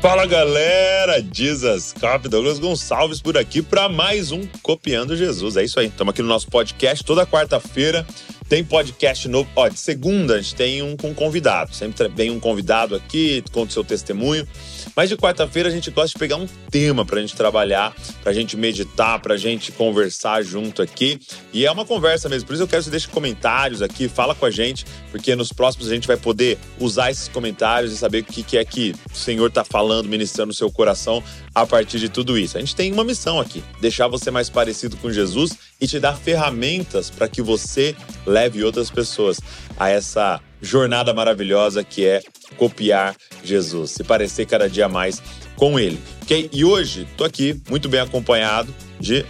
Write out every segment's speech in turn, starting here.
Fala galera, Jesus Cop, Douglas Gonçalves por aqui para mais um Copiando Jesus. É isso aí, estamos aqui no nosso podcast toda quarta-feira. Tem podcast novo. Ó, de segunda a gente tem um com convidado. Sempre vem um convidado aqui, conta o seu testemunho. Mas de quarta-feira a gente gosta de pegar um tema para a gente trabalhar, para a gente meditar, para a gente conversar junto aqui. E é uma conversa mesmo. Por isso eu quero que você deixe comentários aqui, fala com a gente, porque nos próximos a gente vai poder usar esses comentários e saber o que é que o Senhor está falando, ministrando no seu coração a partir de tudo isso. A gente tem uma missão aqui: deixar você mais parecido com Jesus e te dar ferramentas para que você leve outras pessoas a essa jornada maravilhosa que é copiar Jesus, se parecer cada dia mais com ele. Ok? E hoje tô aqui muito bem acompanhado de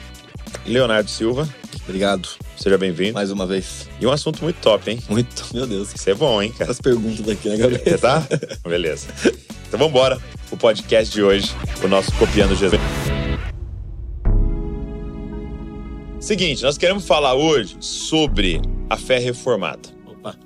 Leonardo Silva. Obrigado. Seja bem-vindo. Mais uma vez. E um assunto muito top, hein? Muito, meu Deus. Isso é bom, hein, cara? As perguntas aqui, né, Gabriel? Tá? Beleza. Então vamos embora. O podcast de hoje, o nosso Copiando Jesus. Seguinte, nós queremos falar hoje sobre a fé reformada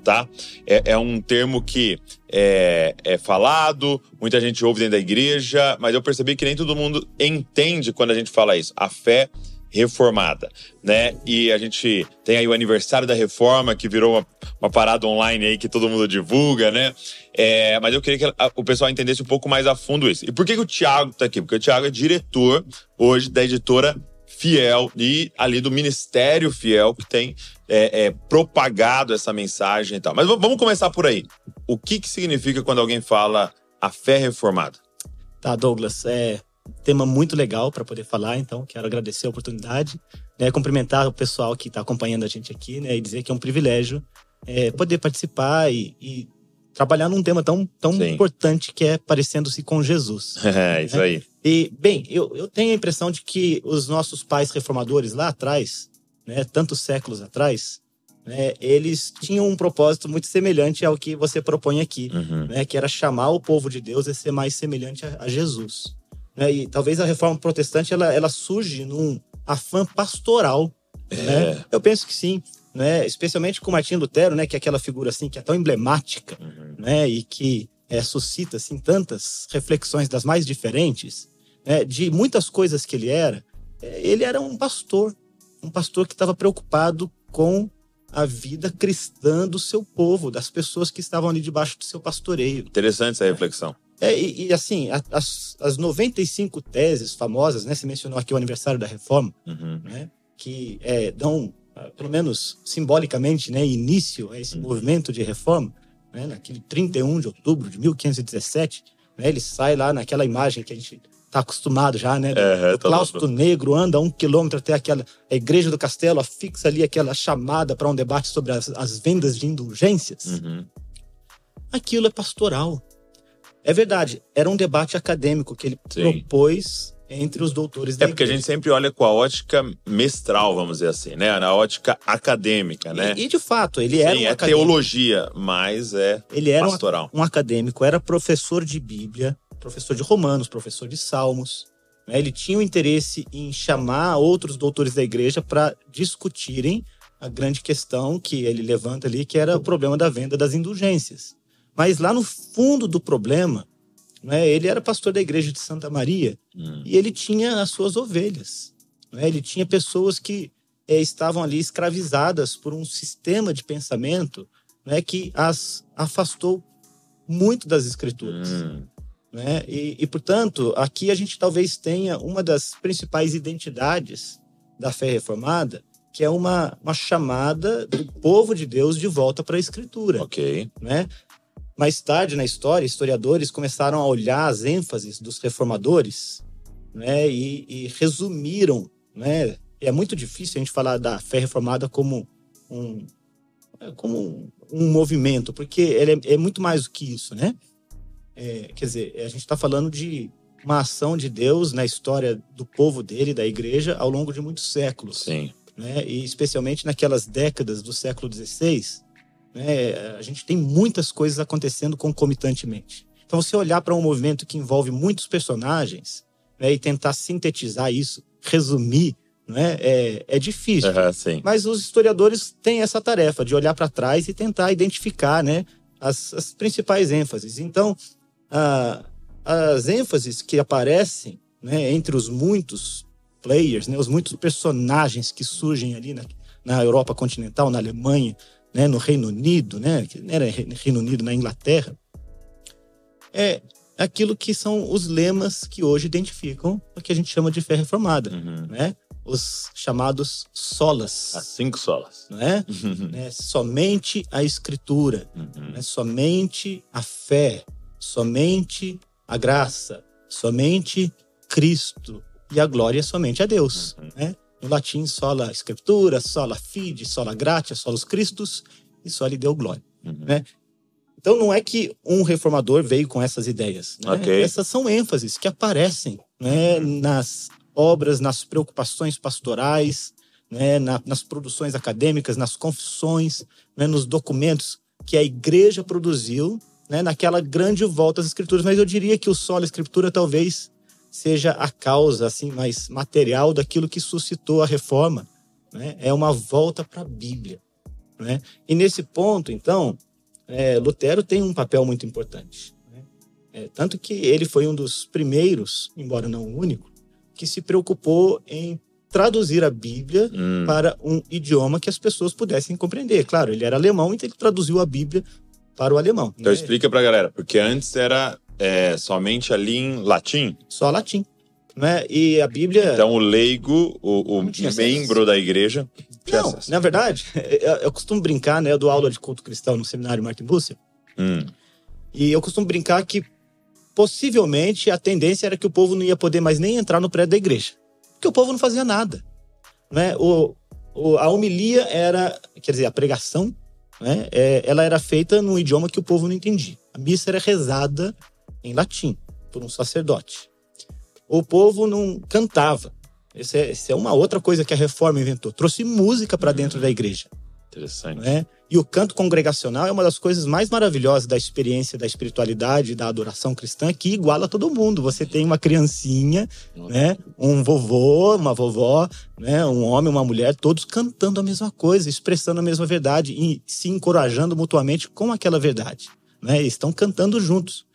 tá? É, é um termo que é, é, falado, muita gente ouve dentro da igreja, mas eu percebi que nem todo mundo entende quando a gente fala isso. A fé reformada, né? E a gente tem aí o aniversário da reforma, que virou uma, uma parada online aí que todo mundo divulga, né? É, mas eu queria que o pessoal entendesse um pouco mais a fundo isso. E por que, que o Tiago tá aqui? Porque o Tiago é diretor hoje da editora Fiel e ali do Ministério Fiel que tem é, é, propagado essa mensagem e tal. Mas vamos começar por aí. O que, que significa quando alguém fala a fé reformada? Tá, Douglas, é tema muito legal para poder falar, então quero agradecer a oportunidade, né, cumprimentar o pessoal que está acompanhando a gente aqui, né, e dizer que é um privilégio é, poder participar e, e, trabalhar num tema tão, tão importante que é parecendo-se com Jesus. É, isso né? aí. E, bem, eu, eu tenho a impressão de que os nossos pais reformadores lá atrás, né, tantos séculos atrás, né, eles tinham um propósito muito semelhante ao que você propõe aqui, uhum. né, que era chamar o povo de Deus a ser mais semelhante a, a Jesus. Né, e talvez a reforma protestante ela, ela surge num afã pastoral. É. Né? Eu penso que sim. Né? Especialmente com Martinho Lutero, né? Que é aquela figura assim que é tão emblemática, uhum. né? E que é, suscita assim tantas reflexões das mais diferentes, né? De muitas coisas que ele era. É, ele era um pastor, um pastor que estava preocupado com a vida cristã do seu povo, das pessoas que estavam ali debaixo do seu pastoreio. Interessante essa reflexão. É, e, e, assim, as, as 95 teses famosas, né? Você mencionou aqui o aniversário da reforma, uhum. né? Que é, dão, pelo menos simbolicamente, né? Início a esse uhum. movimento de reforma, né? Naquele 31 de outubro de 1517, né? Ele sai lá naquela imagem que a gente tá acostumado já, né? É, o claustro negro anda um quilômetro até aquela a igreja do castelo, afixa ali aquela chamada para um debate sobre as, as vendas de indulgências. Uhum. Aquilo é pastoral. É verdade, era um debate acadêmico que ele Sim. propôs entre os doutores da É porque igreja. a gente sempre olha com a ótica mestral, vamos dizer assim, né? Na ótica acadêmica, né? E, e de fato, ele era Sim, um é acadêmico. teologia, mas é ele era pastoral. Um, um acadêmico, era professor de Bíblia, professor de Romanos, professor de Salmos. Né? Ele tinha o um interesse em chamar outros doutores da igreja para discutirem a grande questão que ele levanta ali, que era o problema da venda das indulgências. Mas lá no fundo do problema, né, ele era pastor da igreja de Santa Maria hum. e ele tinha as suas ovelhas. Né? Ele tinha pessoas que é, estavam ali escravizadas por um sistema de pensamento né, que as afastou muito das escrituras. Hum. Né? E, e, portanto, aqui a gente talvez tenha uma das principais identidades da fé reformada, que é uma, uma chamada do povo de Deus de volta para a Escritura. Ok. Né? Mais tarde na história, historiadores começaram a olhar as ênfases dos reformadores né? e, e resumiram. Né? É muito difícil a gente falar da fé reformada como um, como um, um movimento, porque ele é, é muito mais do que isso, né? É, quer dizer, a gente está falando de uma ação de Deus na história do povo dele, da igreja, ao longo de muitos séculos. Sim. Né? E especialmente naquelas décadas do século XVI, né? a gente tem muitas coisas acontecendo concomitantemente. Então, você olhar para um movimento que envolve muitos personagens né? e tentar sintetizar isso, resumir, né? é, é difícil. Uhum, Mas os historiadores têm essa tarefa de olhar para trás e tentar identificar né? as, as principais ênfases. Então, ah, as ênfases que aparecem né, entre os muitos players, né, os muitos personagens que surgem ali na, na Europa continental, na Alemanha, né, no Reino Unido, né, que era Reino Unido, na Inglaterra, é aquilo que são os lemas que hoje identificam o que a gente chama de fé reformada, Uhum. né? Os chamados solas, As cinco solas. né? né? Somente a escritura, Uhum. né? somente a fé, somente a graça, somente Cristo e a glória somente a Deus, Uhum. né? No latim, sola escritura, sola fide, sola gratia, solus Christus e soli deu glória. Uhum. né? Então não é que um reformador veio com essas ideias. né? Ok. Essas são ênfases que aparecem né, nas obras, nas preocupações pastorais, né, na- nas produções acadêmicas, nas confissões, né, nos documentos que a igreja produziu né, naquela grande volta às escrituras. Mas eu diria que o solo escritura talvez seja a causa assim mais material daquilo que suscitou a reforma. né? É uma volta para a Bíblia. né? E nesse ponto, então, é, Lutero tem um papel muito importante. né? É, tanto que ele foi um dos primeiros, embora não o único, que se preocupou em traduzir a Bíblia Hum. para um idioma que as pessoas pudessem compreender. Claro, ele era alemão, então ele traduziu a Bíblia para o alemão. Então né? explica pra galera, porque antes era é, somente ali em latim. Só latim. Né? E a Bíblia. Então o leigo, o, o membro da igreja. não, acesso. na verdade, eu, eu costumo brincar, né? Eu dou aula de culto cristão no seminário Martin Busser. Hum. E eu costumo brincar que possivelmente a tendência era que o povo não ia poder mais nem entrar no prédio da igreja. Porque o povo não fazia nada. Né? O, o- a homilia era, quer dizer, a pregação, né? É, ela era feita num idioma que o povo não entendia. A missa era rezada em latim, por um sacerdote. O povo não cantava. Essa é, essa é uma outra coisa que a reforma inventou. Trouxe música para dentro da igreja Interessante. né? E o canto congregacional é uma das coisas mais maravilhosas da experiência da espiritualidade, da adoração cristã, que iguala todo mundo. Você tem uma criancinha, né? Um vovô, uma vovó, né? Um homem, uma mulher, todos cantando a mesma coisa, expressando a mesma verdade e se encorajando mutuamente com aquela verdade, né? Estão cantando juntos.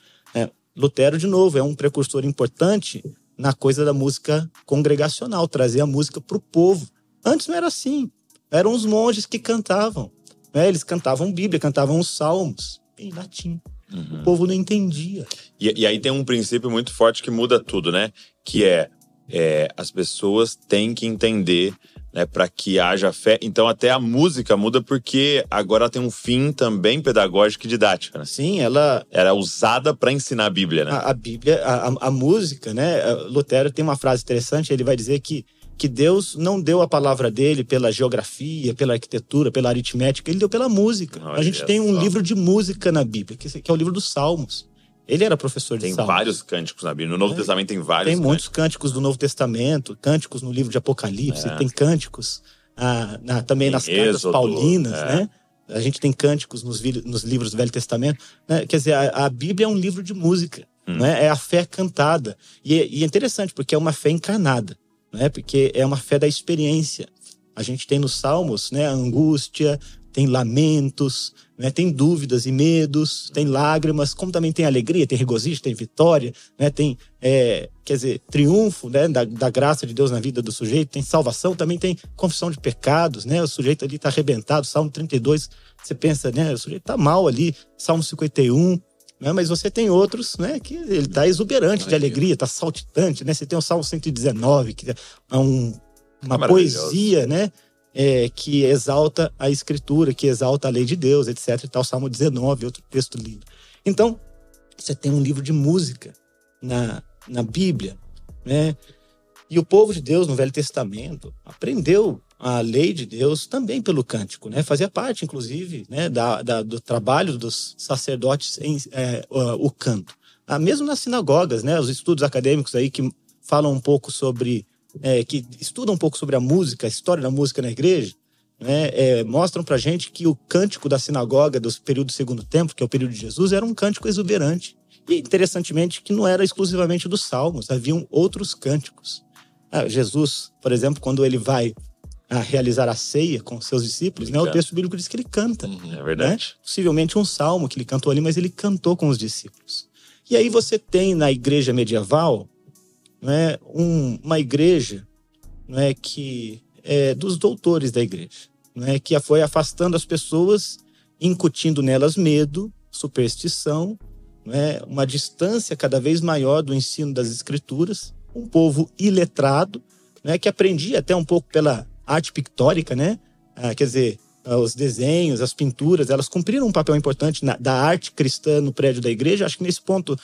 Lutero, de novo, é um precursor importante na coisa da música congregacional, trazer a música para o povo. Antes não era assim. Eram os monges que cantavam. né? Eles cantavam Bíblia, cantavam os salmos em latim. Uhum. O povo não entendia. E, e aí tem um princípio muito forte que muda tudo, né? Que é, é, as pessoas têm que entender né, para que haja fé. Então até a música muda porque agora ela tem um fim também pedagógico e didático. Né? Sim, ela Era usada para ensinar a Bíblia, né? a, a Bíblia, a, a- música, né? a- Lutero tem uma frase interessante, ele vai dizer que, que Deus não deu a palavra dele pela geografia, pela arquitetura, pela aritmética, ele deu pela música. A gente tem um só. livro de música na Bíblia, que é o livro dos Salmos. Ele era professor de Tem Salmos. vários cânticos na Bíblia. No Novo É. Testamento tem vários. Tem muitos cânticos do Novo Testamento, cânticos no livro de Apocalipse, É. tem cânticos ah, na- também Em nas cartas paulinas, é. né? A gente tem cânticos nos, nos livros do Velho Testamento. né? Quer dizer, a, a Bíblia é um livro de música, Hum. né? é a fé cantada. E, é- e é interessante, porque é uma fé encarnada, né? porque é uma fé da experiência. A gente tem nos Salmos né? a angústia, tem lamentos, né? tem dúvidas e medos, tem lágrimas, como também tem alegria, tem regozijo, tem vitória, né? tem, é, quer dizer, triunfo né? da, da graça de Deus na vida do sujeito, tem salvação, também tem confissão de pecados, né? o sujeito ali está arrebentado, Salmo 32, você pensa, né? o sujeito está mal ali, Salmo 51, né? mas você tem outros né? que ele está exuberante de alegria, está saltitante, né? você tem o Salmo 119, que é um, uma Maravilhoso. poesia, né? É, que exalta a escritura, que exalta a lei de Deus, etc. E tal, Salmo 19, outro texto lindo. Então, você tem um livro de música na, na Bíblia, né? E o povo de Deus no Velho Testamento aprendeu a lei de Deus também pelo cântico, né? Fazia parte, inclusive, né, da, da- do trabalho dos sacerdotes em é, o, o canto. Ah, mesmo nas sinagogas, né? Os estudos acadêmicos aí que falam um pouco sobre é, que estudam um pouco sobre a música, a história da música na igreja, né, é, mostram pra gente que o cântico da sinagoga do período do segundo tempo, que é o período de Jesus, era um cântico exuberante. E interessantemente que não era exclusivamente dos salmos, haviam outros cânticos. Ah, Jesus, por exemplo, quando ele vai ah, realizar a ceia com seus discípulos, né, o texto bíblico diz que ele canta É verdade. possivelmente um salmo que ele cantou ali, mas ele cantou com os discípulos. E aí você tem na igreja medieval né, um, uma igreja né, que é dos doutores da igreja, né, que foi afastando as pessoas, incutindo nelas medo, superstição, né, uma distância cada vez maior do ensino das escrituras, um povo iletrado, né, que aprendia até um pouco pela arte pictórica, né? Ah, quer dizer, ah, os desenhos, as pinturas, elas cumpriram um papel importante na, da arte cristã no prédio da igreja. Acho que nesse ponto,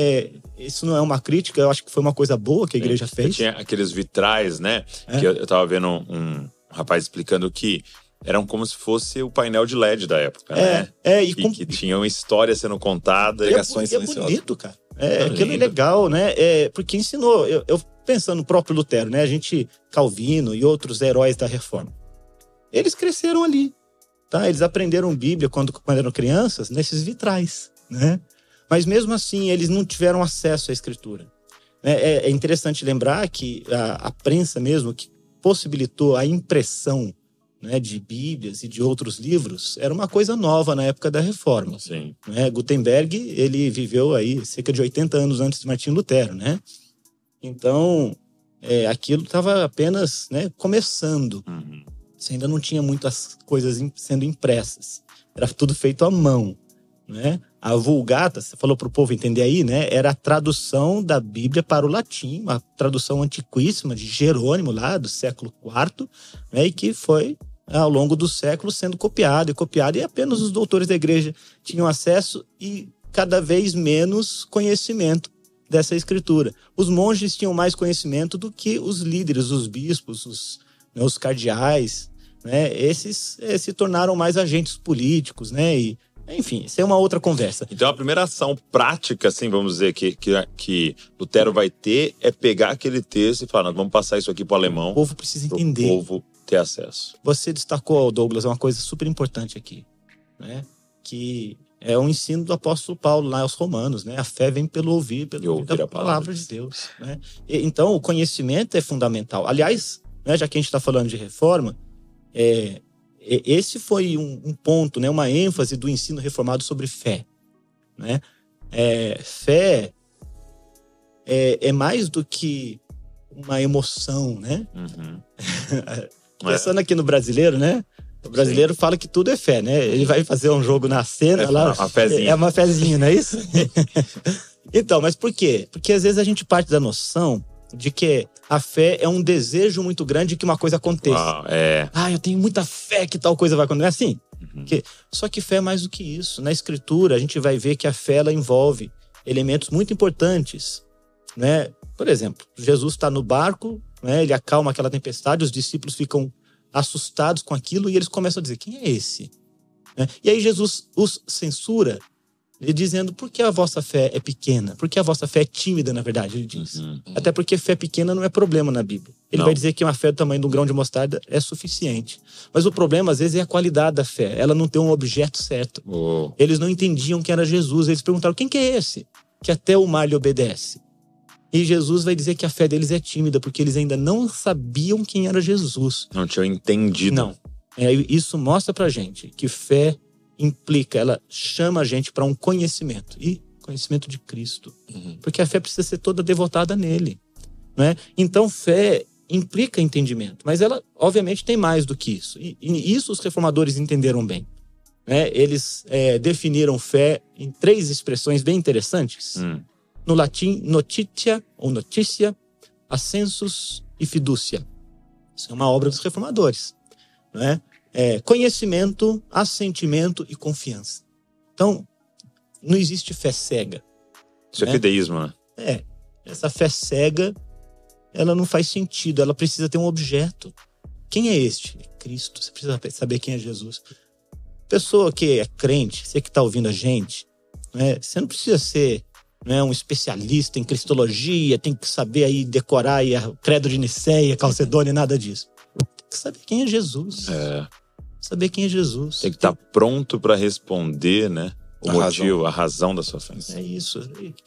é, isso não é uma crítica, eu acho que foi uma coisa boa que a igreja Sim. fez. Tinha aqueles vitrais, né? É. Que eu, eu tava vendo um, um rapaz explicando que eram como se fosse o painel de LED da época, né? É, é, e, E com, que tinham história sendo contada. e é, pregações e é silenciosas. bonito, cara. É, É aquilo é lindo. legal, né? É, porque ensinou. Eu, eu pensando no próprio Lutero, né? A gente, Calvino e outros heróis da reforma. Eles cresceram ali, tá? Eles aprenderam Bíblia quando, quando eram crianças nesses vitrais, né? Mas mesmo assim, eles não tiveram acesso à escritura. É, é interessante lembrar que a, a prensa mesmo, que possibilitou a impressão né, de Bíblias e de outros livros, era uma coisa nova na época da reforma Sim. né? Gutenberg, ele viveu aí cerca de 80 anos antes de Martinho Lutero, né? Então, é, aquilo estava apenas né, começando. Uhum. Você ainda não tinha muitas coisas sendo impressas. Era tudo feito à mão, né? A Vulgata, você falou para o povo entender aí, né? Era a tradução da Bíblia para o latim, uma tradução antiquíssima de Jerônimo lá do século IV, né? E que foi ao longo dos séculos sendo copiada e copiada e apenas os doutores da igreja tinham acesso e cada vez menos conhecimento dessa escritura. Os monges tinham mais conhecimento do que os líderes, os bispos, os, né, os cardeais, né? Esses eh, se tornaram mais agentes políticos, né? E, enfim, isso é uma outra conversa. Então a primeira ação prática, assim, vamos dizer, que, que, que Lutero vai ter é pegar aquele texto e falar, vamos passar isso aqui para o O alemão, povo precisa para o entender. povo ter acesso. Você destacou, Douglas, uma coisa super importante aqui, né? Que é o ensino do apóstolo Paulo lá aos romanos, né? A fé vem pelo ouvir, pelo ouvir ouvir a palavra de de Deus, né? E- então, o conhecimento é fundamental. Aliás, né, já que a gente está falando de reforma, é, esse foi um, um ponto, né? Uma ênfase do ensino reformado sobre fé, né? É, fé é, é mais do que uma emoção, né? Uhum. Pensando aqui no brasileiro, né? O brasileiro fala que tudo é fé, né? Ele vai fazer um jogo na cena É lá. uma fezinha. É uma fezinha, não é isso? então, mas por quê? Porque às vezes a gente parte da noção de que a fé é um desejo muito grande que uma coisa aconteça. Uau, é. Ah, eu tenho muita fé que tal coisa vai acontecer. É assim? Uhum. Que- Só que fé é mais do que isso. Na escritura, a gente vai ver que a fé ela envolve elementos muito importantes. Né? Por exemplo, Jesus está no barco, né? ele acalma aquela tempestade, os discípulos ficam assustados com aquilo e eles começam a dizer: quem é esse? Né? E aí Jesus os censura, ele dizendo: por que a vossa fé é pequena? Por que a vossa fé é tímida, na verdade? Ele diz. Uhum. Até porque fé pequena não é problema na Bíblia. Ele Não. vai dizer que uma fé do tamanho de um grão de mostarda é suficiente. Mas o problema, às vezes, é a qualidade da fé. Ela não tem um objeto certo. Oh, Eles não entendiam que era Jesus. Eles perguntaram: quem que é esse? Que até o mar lhe obedece. E Jesus vai dizer que a fé deles é tímida, porque eles ainda não sabiam quem era Jesus. não tinha entendido. Não. É, isso mostra pra gente que fé implica, ela chama a gente para um conhecimento. E conhecimento de Cristo. Uhum. Porque a fé precisa ser toda devotada nele. Né? Então, fé implica entendimento. Mas ela, obviamente, tem mais do que isso. E, e isso os reformadores entenderam bem. Né? Eles é, definiram fé em três expressões bem interessantes. Hum. No latim, notitia ou notícia, ascensus e fidúcia. Isso é uma obra dos reformadores. Né? É, conhecimento, assentimento e confiança. Então, não existe fé cega. Isso é Né? fideísmo, né? É, essa fé cega, ela não faz sentido, ela precisa ter um objeto. Quem é este? É Cristo. Você precisa saber quem é Jesus. Pessoa que é crente, você que está ouvindo a gente, né, você não precisa ser né, um especialista em cristologia, tem que saber aí decorar aí a credo de Nicéia, Calcedônia, nada disso. Saber quem é Jesus. É. Saber quem é Jesus. Tem que estar pronto para responder, né? O A motivo, a razão da sua fé. É isso,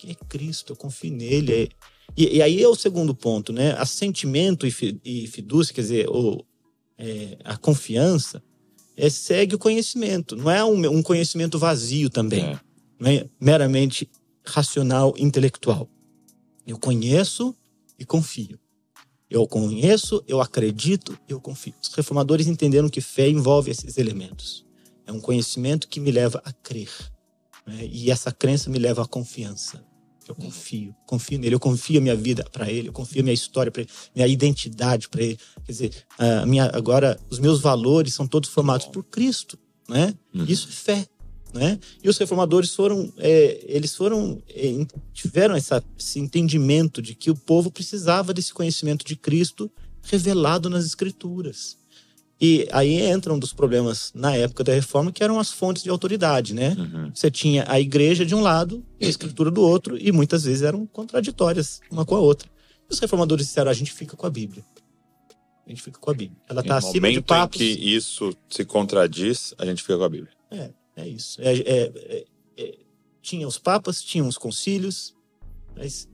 é Cristo, eu confio nele. É- E, e aí é o segundo ponto, né? Assentimento e, fi- e fidúcia, quer dizer, o, é, a confiança, é, segue o conhecimento. Não é um, um conhecimento vazio também. É. Não é meramente racional intelectual. Eu conheço e confio. Eu conheço, eu acredito, eu confio. Os reformadores entenderam que fé envolve esses elementos. É um conhecimento que me leva a crer. Né? E essa crença me leva à confiança. Eu confio, confio nele, eu confio a minha vida para ele, eu confio a minha história para ele, minha identidade para ele. Quer dizer, a minha, agora os meus valores são todos formados por Cristo, né? Uhum. Isso é fé, né? E os reformadores foram, é, eles foram, é, tiveram essa, esse entendimento de que o povo precisava desse conhecimento de Cristo revelado nas Escrituras. E aí entram um dos problemas na época da reforma, que eram as fontes de autoridade, né? Uhum. Você tinha a igreja de um lado e a escritura do outro, e muitas vezes eram contraditórias uma com a outra. E os reformadores disseram: a gente fica com a Bíblia. A gente fica com a Bíblia. Ela está acima de momento em papos. que isso se contradiz, a gente fica com a Bíblia. É, é isso. É, é, é, é, tinha os papas, tinha os concílios, mas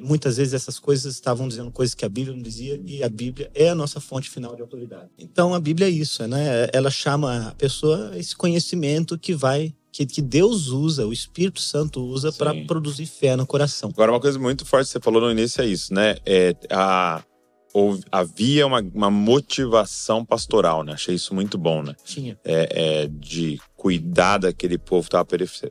muitas vezes essas coisas estavam dizendo coisas que a Bíblia não dizia, e a Bíblia é a nossa fonte final de autoridade. Então a Bíblia é isso, né? Ela chama a pessoa esse conhecimento que vai. Que, que Deus usa, o Espírito Santo usa para produzir fé no coração. Agora, uma coisa muito forte que você falou no início é isso, né? É, a, houve- havia uma, uma motivação pastoral, né? Achei isso muito bom, né? Tinha. É, é, de cuidar daquele povo que estava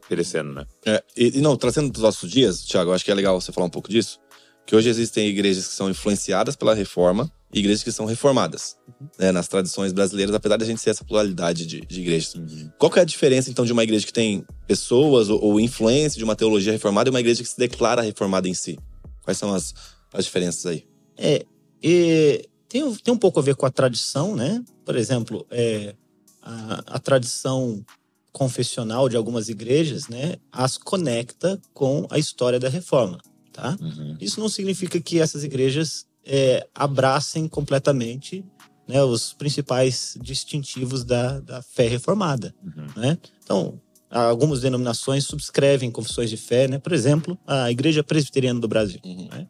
perecendo, né? É, e, e não, trazendo dos nossos dias, Thiago, eu acho que é legal você falar um pouco disso. Que hoje existem igrejas que são influenciadas pela reforma e igrejas que são reformadas. né, nas tradições brasileiras, apesar de a gente ser essa pluralidade de, de igrejas. Qual que é a diferença, então, de uma igreja que tem pessoas ou, ou influência de uma teologia reformada e uma igreja que se declara reformada em si? Quais são as, as diferenças aí? É, e tem, tem um pouco a ver com a tradição, né? Por exemplo, é, a, a tradição confessional de algumas igrejas, né? As conecta com a história da reforma, tá? Uhum. Isso não significa que essas igrejas é, abracem completamente né, os principais distintivos da, da fé reformada. Uhum. Né? Então, algumas denominações subscrevem confissões de fé, né? por exemplo, a Igreja Presbiteriana do Brasil. Uhum. Né?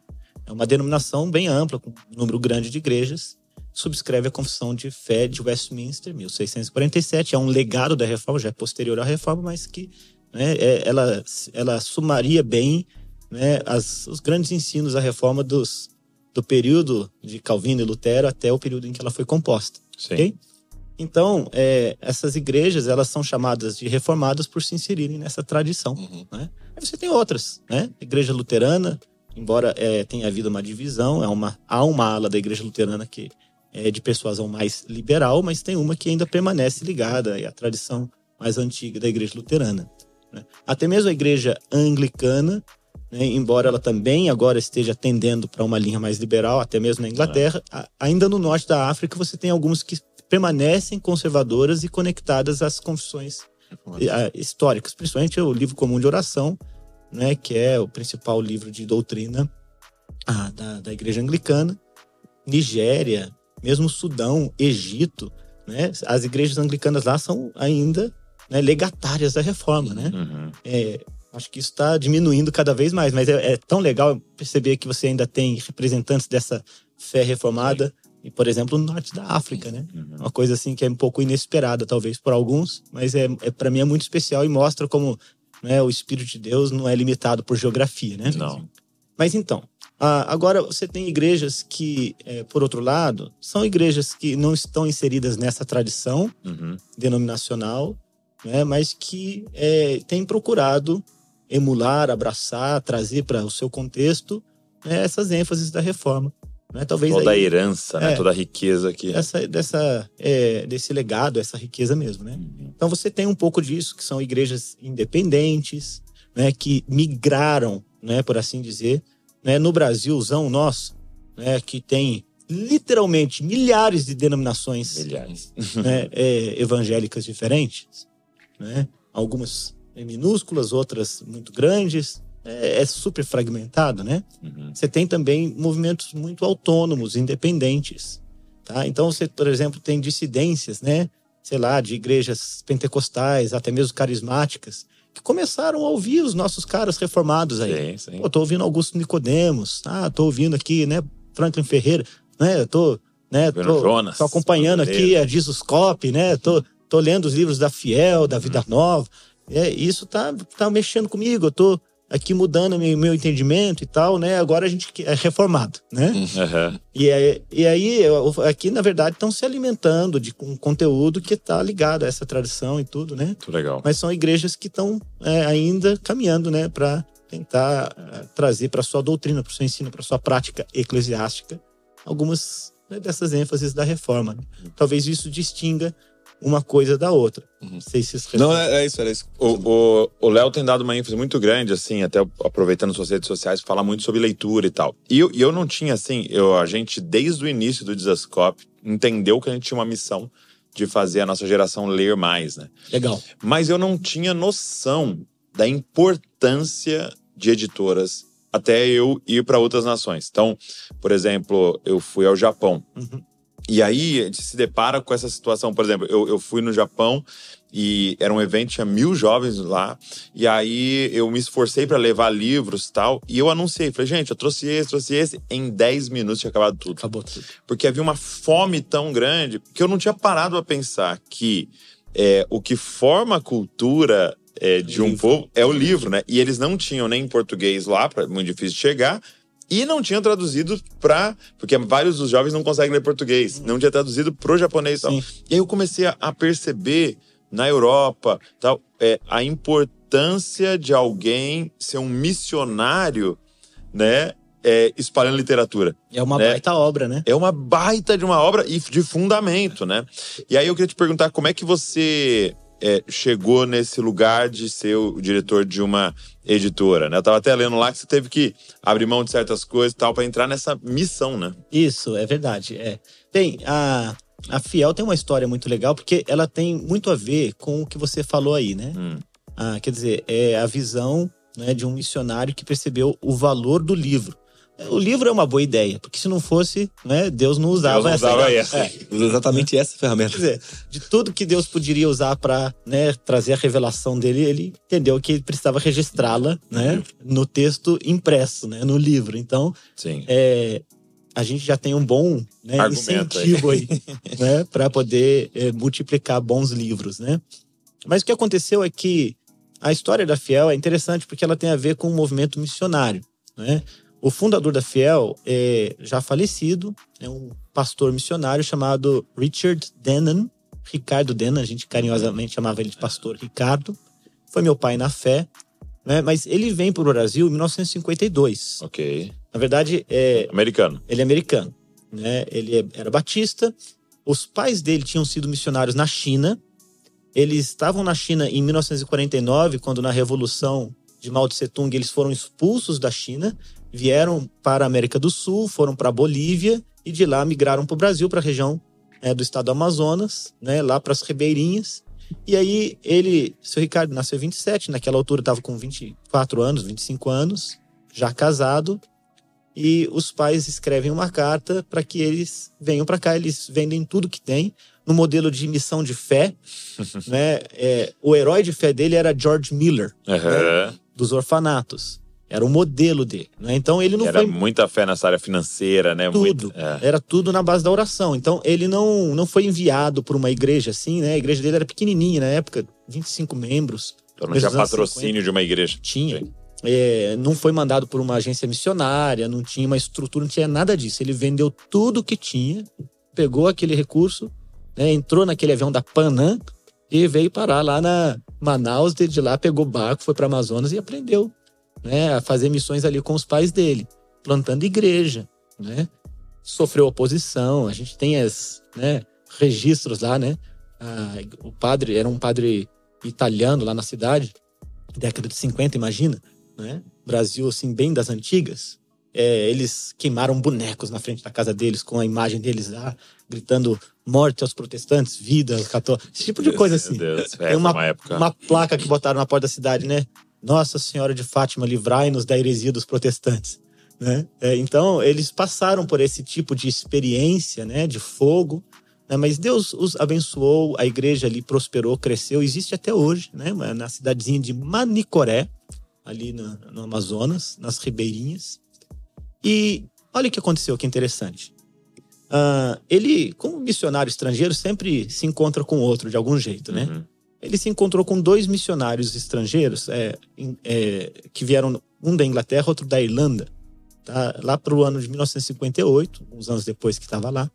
É uma denominação bem ampla, com um número grande de igrejas, subscreve a confissão de fé de Westminster, 1647. É um legado da reforma, já é posterior à reforma, mas que né, é- ela, ela sumaria bem né, as, os grandes ensinos da reforma dos, do período de Calvino e Lutero até o período em que ela foi composta. Sim. Ok? Então, é, essas igrejas elas são chamadas de reformadas por se inserirem nessa tradição. Uhum. Né? Aí você tem outras, né? Igreja luterana, embora é, tenha havido uma divisão, é uma, há uma ala da igreja luterana que é de persuasão mais liberal, mas tem uma que ainda permanece ligada à tradição mais antiga da igreja luterana. né? Até mesmo a igreja anglicana, né, embora ela também agora esteja tendendo para uma linha mais liberal, até mesmo na Inglaterra, a- ainda no norte da África você tem algumas que permanecem conservadoras e conectadas às confissões históricas, principalmente o livro comum de oração, né, que é o principal livro de doutrina ah, da, da igreja anglicana. Nigéria, mesmo Sudão, Egito, né, as igrejas anglicanas lá são ainda né, legatárias da reforma, né? Uhum. É, acho que isso está diminuindo cada vez mais, mas é, é tão legal perceber que você ainda tem representantes dessa fé reformada, e por exemplo, no norte da África, né? Uhum. Uma coisa assim que é um pouco inesperada, talvez, por alguns, mas é, é para mim é muito especial e mostra como né, o Espírito de Deus não é limitado por geografia, né? Não. Mas então, agora você tem igrejas que, eh, por outro lado, são igrejas que não estão inseridas nessa tradição Uhum. denominacional, né, mas que eh, têm procurado emular, abraçar, trazer para o seu contexto né, essas ênfases da reforma. Né? Talvez Toda a aí, herança, né? É. Toda a riqueza que. essa, dessa, eh, desse legado, essa riqueza mesmo. Né? Uhum. Então você tem um pouco disso, que são igrejas independentes, né, que migraram, né, por assim dizer, né, no Brasilzão nosso, né, que tem literalmente milhares de denominações Milhares. né, é, evangélicas diferentes, né? Algumas é, minúsculas, outras muito grandes. É, é super fragmentado, né? Uhum. Você tem também movimentos muito autônomos, independentes, tá? Então você, por exemplo, tem dissidências, né? Sei lá, de igrejas pentecostais, até mesmo carismáticas, que começaram a ouvir os nossos caras reformados aí. Sim, sim. Pô, tô ouvindo Augusto Nicodemos, ah, tô ouvindo aqui, né, Franklin Ferreira, né, tô, né, tô, Jonas, tô acompanhando aqui a Jesus Cop, né, tô, tô lendo os livros da Fiel, da Vida Nova, é, isso tá, tá mexendo comigo, eu tô, aqui mudando meu, meu entendimento e tal, né? Agora a gente é reformado, né? Uhum. E, é, e aí, aqui, na verdade, estão se alimentando de um conteúdo que está ligado a essa tradição e tudo, né? Muito legal. Mas são igrejas que estão é, ainda caminhando, né? Para tentar é, trazer para sua doutrina, para o seu ensino, para sua prática eclesiástica, algumas né, dessas ênfases da reforma. Né? Talvez isso distinga uma coisa da outra. Uhum. Não sei se isso Não, é, é, isso, era isso. O Léo tem dado uma ênfase muito grande, assim, até aproveitando suas redes sociais, falar muito sobre leitura e tal. E eu, eu não tinha, assim, eu, a gente, desde o início do Desascope, entendeu que a gente tinha uma missão de fazer a nossa geração ler mais, né? Legal. Mas eu não tinha noção da importância de editoras até eu ir para outras nações. Então, por exemplo, eu fui ao Japão. Uhum. E aí a gente se depara com essa situação. Por exemplo, eu, eu fui no Japão e era um evento, tinha mil jovens lá. E aí eu me esforcei para levar livros e tal. E eu anunciei, falei, gente, eu trouxe esse, trouxe esse. Em 10 minutos tinha acabado tudo. Acabou tudo. Porque havia uma fome tão grande que eu não tinha parado a pensar que é, o que forma a cultura é, de um povo é o livro, né? E eles não tinham nem português lá, muito difícil de chegar. E não tinham traduzido para. Porque vários dos jovens não conseguem ler português. Não tinha traduzido pro japonês e tal. E aí eu comecei a perceber na Europa tal, é, a importância de alguém ser um missionário, né? É, espalhando literatura. É uma né? baita obra, né? É uma baita de uma obra e de fundamento, né? E aí eu queria te perguntar como é que você é, chegou nesse lugar de ser o diretor de uma editora, né? Eu tava até lendo lá que você teve que abrir mão de certas coisas e tal para entrar nessa missão, né? Isso, é verdade. É. Bem, a, a Fiel tem uma história muito legal porque ela tem muito a ver com o que você falou aí, né? Hum. Ah, quer dizer, é a visão né, de um missionário que percebeu o valor do livro. O livro é uma boa ideia, porque se não fosse, né, Deus não usava, Deus não essa. Usava essa. É. Exatamente essa ferramenta. Quer dizer, de tudo que Deus poderia usar para né, trazer a revelação dele, ele entendeu que ele precisava registrá-la né, no texto impresso, né, no livro. Então, Sim. É, a gente já tem um bom né, incentivo aí, aí né, para poder é, multiplicar bons livros. Né? Mas o que aconteceu é que a história da Fiel é interessante porque ela tem a ver com o movimento missionário. Né? O fundador da Fiel é já falecido, é um pastor missionário chamado Richard Dennan, Ricardo Dennan, a gente carinhosamente chamava ele de pastor Ricardo. Foi meu pai na fé, né? Mas ele vem para o Brasil em 1952. Ok. Na verdade, é americano. Ele é americano, né? Ele é, era batista. Os pais dele tinham sido missionários na China. Eles estavam na China em 1949, quando na revolução de Mao Tse Tung eles foram expulsos da China vieram para a América do Sul, foram para a Bolívia e de lá migraram para o Brasil, para a região é, do estado do Amazonas, né, lá para as Ribeirinhas. E aí ele, seu Ricardo, nasceu em 27, naquela altura estava com 24 anos, 25 anos, já casado. E os pais escrevem uma carta para que eles venham para cá. Eles vendem tudo que tem no modelo de missão de fé. né? É, o herói de fé dele era George Miller, uhum. né? dos orfanatos. Era o modelo dele. Né? Então ele não era foi. muita fé nessa área financeira, né? Tudo. Muito, é. Era tudo na base da oração. Então ele não, não foi enviado por uma igreja assim, né? A igreja dele era pequenininha na época, 25 membros. Então não tinha patrocínio 50. de uma igreja. Tinha. É, não foi mandado por uma agência missionária, não tinha uma estrutura, não tinha nada disso. Ele vendeu tudo que tinha, pegou aquele recurso, né, entrou naquele avião da Panam e veio parar lá na Manaus. De lá pegou barco, foi para Amazonas e aprendeu né, a fazer missões ali com os pais dele, plantando igreja, né? Sofreu oposição, a gente tem as, né, registros lá, né? Ah, o padre era um padre italiano lá na cidade, década de 50, imagina, né? Brasil, assim, bem das antigas. É, eles queimaram bonecos na frente da casa deles com a imagem deles lá, gritando morte aos protestantes, vida aos católicos, esse tipo de coisa assim. Deus, é, Tem uma, uma, uma placa que botaram na porta da cidade, né? Nossa Senhora de Fátima, livrai-nos da heresia dos protestantes. Né? É, então, eles passaram por esse tipo de experiência né, de fogo, né, mas Deus os abençoou, a igreja ali prosperou, cresceu, existe até hoje, né, na cidadezinha de Manicoré, ali no, no Amazonas, nas ribeirinhas. E olha o que aconteceu, que interessante. Uh, ele, como missionário estrangeiro, sempre se encontra com outro de algum jeito, né? Uhum. Ele se encontrou com dois missionários estrangeiros é, é, que vieram, um da Inglaterra, outro da Irlanda, tá? lá para o ano de 1958, uns anos depois que estava lá.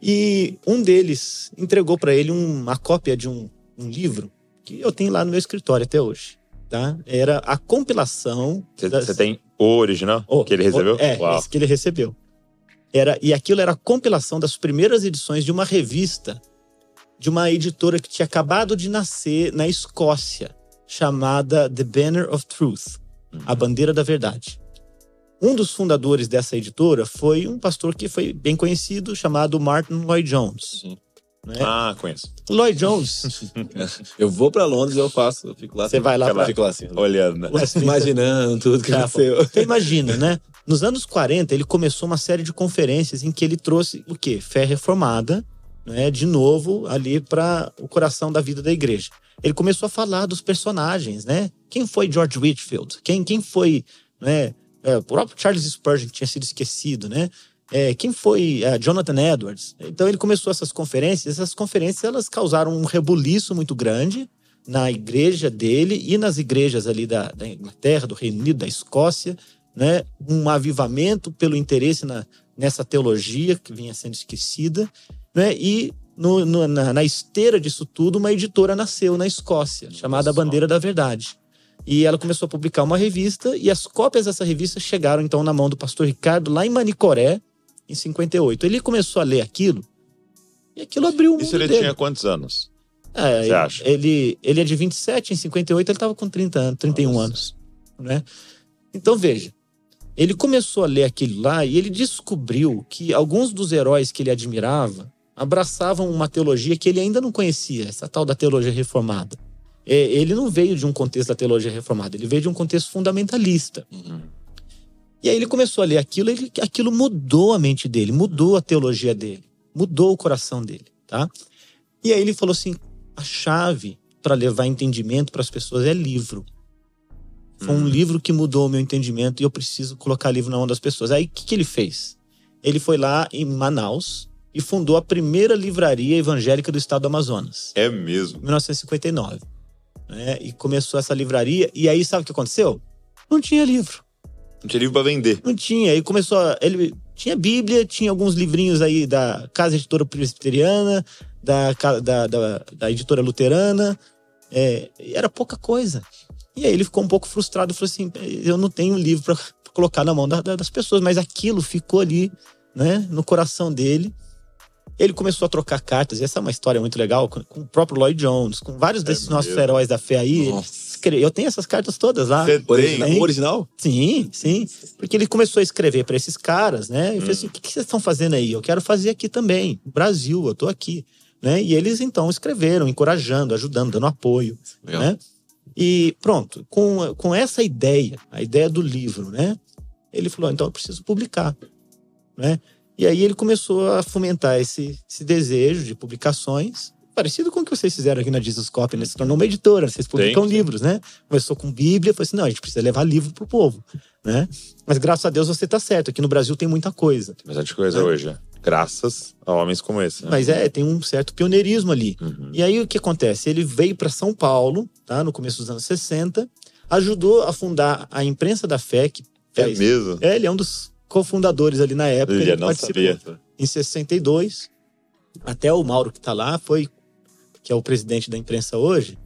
E um deles entregou para ele uma cópia de um, um, livro que eu tenho lá no meu escritório até hoje. Tá? Era a compilação. Você das... tem o original oh, que ele recebeu? Oh, é, Uau. esse que ele recebeu. Era, e aquilo era a compilação das primeiras edições de uma revista de uma editora que tinha acabado de nascer na Escócia, chamada The Banner of Truth, uhum. a Bandeira da Verdade. Um dos fundadores dessa editora foi um pastor que foi bem conhecido, chamado Martin Lloyd Jones. Né? Ah, conheço. Lloyd Jones. eu vou para Londres, eu faço, eu fico lá. Você vai lá, pra... fico lá assim, olhando, né? imaginando tudo que aconteceu. Você imagina, né? Nos anos 40, ele começou uma série de conferências em que ele trouxe o quê? Fé reformada, né? De novo ali para o coração da vida da igreja. Ele começou a falar dos personagens, né? Quem foi George Whitfield? Quem, quem foi, né? É, o próprio Charles Spurgeon tinha sido esquecido, né? É, quem foi é, Jonathan Edwards? Então ele começou essas conferências. Essas conferências elas causaram um rebuliço muito grande na igreja dele e nas igrejas ali da, da Inglaterra, do Reino Unido, da Escócia, né? Um avivamento pelo interesse na, nessa teologia que vinha sendo esquecida, né? E no, no, na, na, esteira disso tudo, uma editora nasceu na Escócia, chamada Bandeira da Verdade. E ela começou a publicar uma revista, e as cópias dessa revista chegaram então na mão do pastor Ricardo, lá em Manicoré, em 58. Ele começou a ler aquilo, e aquilo abriu o mundo Isso ele dele. tinha quantos anos? É, Você acha? Ele, ele é de 27, em 58 ele estava com 30 anos, 31 Nossa. anos. Né? Então veja, ele começou a ler aquilo lá e ele descobriu que alguns dos heróis que ele admirava abraçavam uma teologia que ele ainda não conhecia, essa tal da teologia reformada. É, ele não veio de um contexto da teologia reformada, ele veio de um contexto fundamentalista. Uhum. E aí ele começou a ler aquilo, e aquilo mudou a mente dele, mudou a teologia dele, mudou o coração dele, tá? E aí ele falou assim: a chave para levar entendimento para as pessoas é livro. Foi um uhum. livro que mudou o meu entendimento e eu preciso colocar livro na mão das pessoas. Aí o que, que ele fez? Ele foi lá em Manaus e fundou a primeira livraria evangélica do estado do Amazonas. É mesmo? Em 1959. Né? E começou essa livraria. E aí, sabe o que aconteceu? Não tinha livro. Não tinha livro para vender. Não tinha. Aí começou. A, ele tinha Bíblia, tinha alguns livrinhos aí da Casa Editora Presbiteriana, da, da, da, da editora luterana. É, era pouca coisa. E aí ele ficou um pouco frustrado, falou assim: eu não tenho livro para colocar na mão da, das pessoas, mas aquilo ficou ali, né, no coração dele. Ele começou a trocar cartas, e essa é uma história muito legal, com, com o próprio Lloyd Jones, com vários é desses nossos heróis da fé aí. Nossa. Eu tenho essas cartas todas lá. Você tem? original? Sim, sim. Porque ele começou a escrever para esses caras, né? E hum. falei assim: o que, que vocês estão fazendo aí? Eu quero fazer aqui também. Brasil, eu tô aqui. Né? E eles então escreveram, encorajando, ajudando, dando apoio. Legal. Né? E pronto, com, com essa ideia, a ideia do livro, né? Ele falou: então eu preciso publicar, né? E aí ele começou a fomentar esse, esse desejo de publicações, parecido com o que vocês fizeram aqui na Jesus Copy, né? Se tornou uma editora, vocês publicam sim. livros, né? Começou com Bíblia, falou assim: não, a gente precisa levar livro pro povo, né? Mas graças a Deus você tá certo, aqui no Brasil tem muita coisa. Tem bastante coisa né? hoje, é. Graças a homens como esse. Né? Mas é, tem um certo pioneirismo ali. Uhum. E aí o que acontece? Ele veio para São Paulo, tá? No começo dos anos 60, ajudou a fundar a Imprensa da Fé. Que é fez... mesmo? É, ele é um dos cofundadores ali na época. Ele, não sabia. Em 62. Até o Mauro que está lá foi, que é o presidente da imprensa hoje,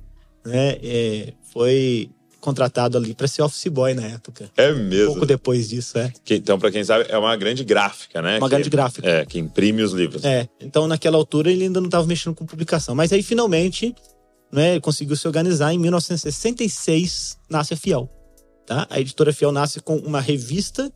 né? É, foi contratado ali para ser office boy na época. É mesmo. Um pouco depois disso, é. Que, então, para quem sabe, é uma grande gráfica, né? Uma que, grande gráfica. É, que imprime os livros. É. Então, naquela altura, ele ainda não estava mexendo com publicação. Mas aí, finalmente, né, ele conseguiu se organizar. Em 1966, nasce a Fiel. Tá? A editora Fiel nasce com uma revista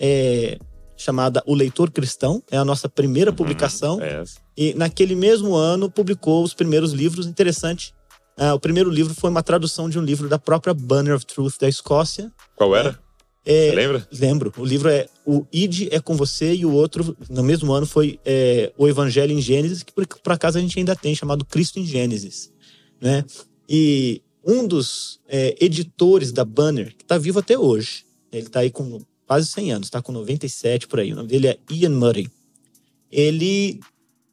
é, chamada O Leitor Cristão. É a nossa primeira uhum, publicação. é. E naquele mesmo ano, publicou os primeiros livros. Interessante Uh, o primeiro livro foi uma tradução de um livro da própria Banner of Truth da Escócia. Qual era? É, Você lembra? Lembro. O livro é O Id é com você e o outro, no mesmo ano, foi é, O Evangelho em Gênesis, que por, por acaso a gente ainda tem, chamado Cristo em Gênesis. Né? E um dos é, editores da Banner, que está vivo até hoje, ele está aí com quase 100 anos, está com 97 por aí. O nome dele é Ian Murray. Ele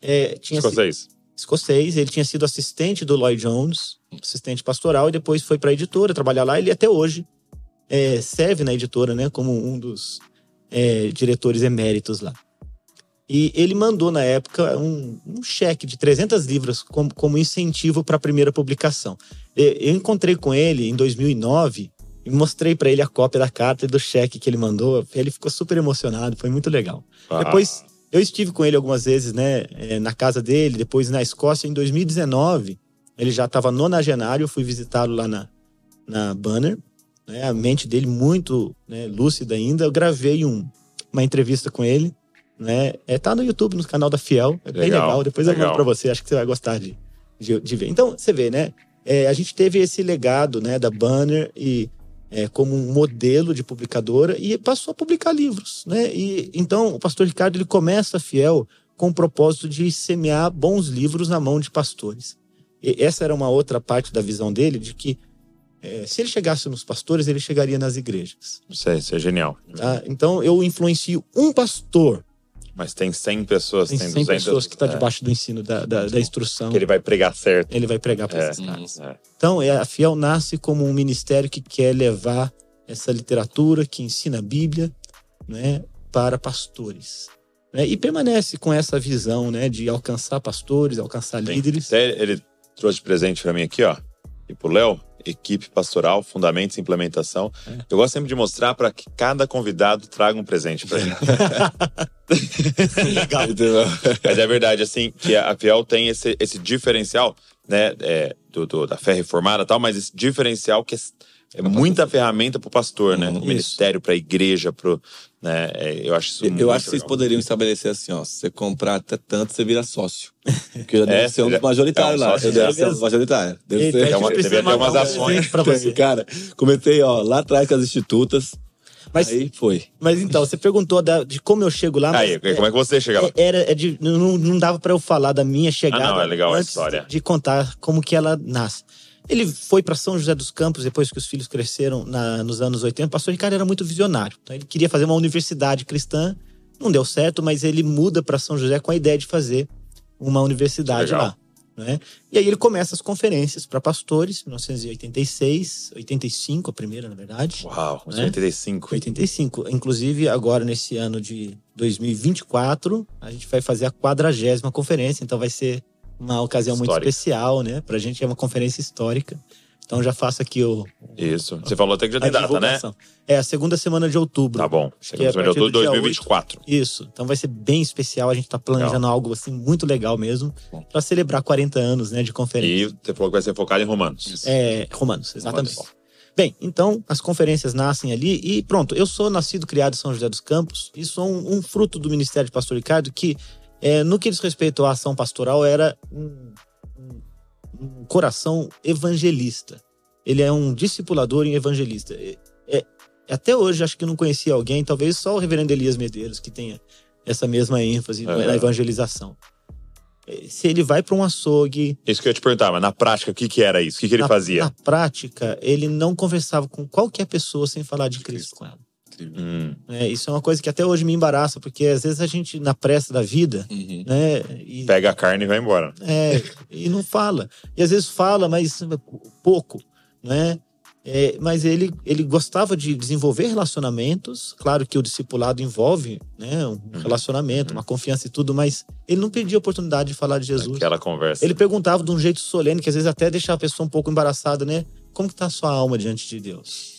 é, tinha. Escocês. escocês. Ele tinha sido assistente do Lloyd Jones, assistente pastoral, e depois foi para a editora trabalhar lá. Ele até hoje é, serve na editora, né, como um dos é, diretores eméritos lá. E ele mandou, na época, um, um cheque de 300 libras como, como incentivo para a primeira publicação. Eu encontrei com ele em 2009 e mostrei para ele a cópia da carta e do cheque que ele mandou. Ele ficou super emocionado, foi muito legal. Ah. Depois, eu estive com ele algumas vezes, né, é, na casa dele, depois na Escócia, em 2019. Ele já estava nonagenário, eu fui visitá-lo lá na, na Banner. Né, a mente dele muito né, lúcida ainda. Eu gravei um, uma entrevista com ele né? É, tá no YouTube, no canal da Fiel. É bem Legal, legal. Depois eu legal. mando pra você, acho que você vai gostar de, de, de ver. Então, você vê, né? É, a gente teve esse legado, né, da Banner e é, como um modelo de publicadora e passou a publicar livros, né? E então o pastor Ricardo ele começa a Fiel com o propósito de semear bons livros na mão de pastores. E essa era uma outra parte da visão dele de que é, se ele chegasse nos pastores, ele chegaria nas igrejas. Isso é, isso é genial. tá? Então eu influencio um pastor Mas tem 100 pessoas, tem tem, 100 200 pessoas que estão é, debaixo do ensino, da, da, da instrução. que ele vai pregar certo. Ele vai pregar para É. esses caras. É. Então, é, a Fiel nasce como um ministério que quer levar essa literatura que ensina a Bíblia né, para pastores. né? E permanece com essa visão né, de alcançar pastores, alcançar Tem. líderes. Até ele trouxe presente pra mim aqui, ó. E pro Léo, equipe pastoral, fundamentos e implementação. É. Eu gosto sempre de mostrar para que cada convidado traga um presente pra ele. Legal. Mas é verdade, assim, que a Fiel tem esse, esse diferencial, né, é, do, do- da fé reformada e tal, mas esse diferencial que é, é muita ferramenta pro pastor, né? Uhum, O ministério, pra igreja, pro. Né, é, eu acho isso muito Eu acho que vocês poderiam estabelecer assim, ó. Se você comprar até tanto, você vira sócio. Porque eu É, devo ser um dos majoritários é um lá. Eu devo já. ser um dos majoritários. Devo Eita, ser. a gente uma- devia ter umas um ações. pra você. Cara, comecei, ó, lá atrás com as institutas. Mas, Aí foi. mas então, você perguntou da- de como eu chego lá. Aí, como é que você chega lá? É, Era, é de- não, não dava para eu falar da minha chegada Ah, não, é legal a história. de contar como que ela nasce. Ele foi para São José dos Campos depois que os filhos cresceram na- nos anos 80. O pastor Ricardo era muito visionário. Então ele queria fazer uma universidade cristã. Não deu certo, mas ele muda para São José com a ideia de fazer uma universidade Legal. lá. Né? E aí ele começa as conferências para pastores, 1986, 85, a primeira, na verdade. Uau, Né? 85. 85. Inclusive, agora nesse ano de 2024, a gente vai fazer a quadragésima conferência, então vai ser uma ocasião muito Histórica. especial, né? Pra gente é uma conferência histórica. Então já faço aqui o, Isso. Você falou até que já tem data, né? É a segunda semana de outubro. Tá bom. que é a Segundo partir de outubro de dia 2024. Isso. Então vai ser bem especial. A gente tá planejando algo assim muito legal mesmo para celebrar 40 anos, né, de conferência. E você falou que vai ser focado em Romanos. É, Romanos, exatamente. Romanos. Bem, então as conferências nascem ali e pronto. Eu sou nascido criado em São José dos Campos e sou um, um fruto do Ministério de Pastor Ricardo que, é, no que diz respeito à ação pastoral, era um, um- um coração evangelista. Ele é um discipulador e evangelista. É- é- até hoje, acho que não conhecia alguém, talvez só o reverendo Elias Medeiros, que tenha essa mesma ênfase Aham. na evangelização. É, Se ele vai para um açougue, Isso que eu ia te perguntar, mas na prática, o que, que era isso? O que, que ele na, fazia? Na prática, ele não conversava com qualquer pessoa sem falar de Cristo com ela. Hum, né? isso é uma coisa que até hoje me embaraça, porque às vezes a gente, na pressa da vida, Uhum. né, e, pega a carne e vai embora. é, e não fala. E às vezes fala, mas pouco, né? É, mas ele, ele gostava de desenvolver relacionamentos. Claro que o discipulado envolve né, um relacionamento, uma confiança e tudo, mas ele não perdia a oportunidade de falar de Jesus. Aquela conversa. Ele perguntava de um jeito solene, que às vezes até deixava a pessoa um pouco embaraçada, né? Como que tá a sua alma diante de Deus?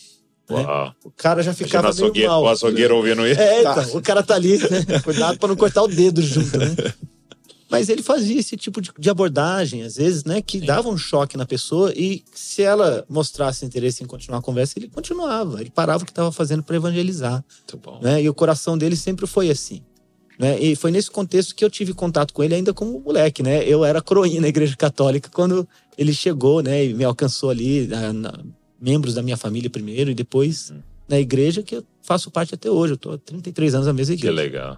Né? Uau. O cara já Imagina ficava meio açougueiro, mal. o açougueiro ouvindo isso. É, então, o cara tá ali, né? Cuidado pra não cortar o dedo junto, né? Mas ele fazia esse tipo de, de abordagem, às vezes, né? Que dava um choque na pessoa e se ela mostrasse interesse em continuar a conversa, ele continuava. Ele parava o que estava fazendo para evangelizar, Muito bom. né? E o coração dele sempre foi assim. Né? E foi nesse contexto que eu tive contato com ele ainda como moleque, né? Eu era coroinha na igreja católica quando ele chegou, né? E me alcançou ali, na- na- membros da minha família primeiro e depois Hum. na igreja que eu faço parte até hoje. Eu tô há 33 anos na mesma Que igreja. legal.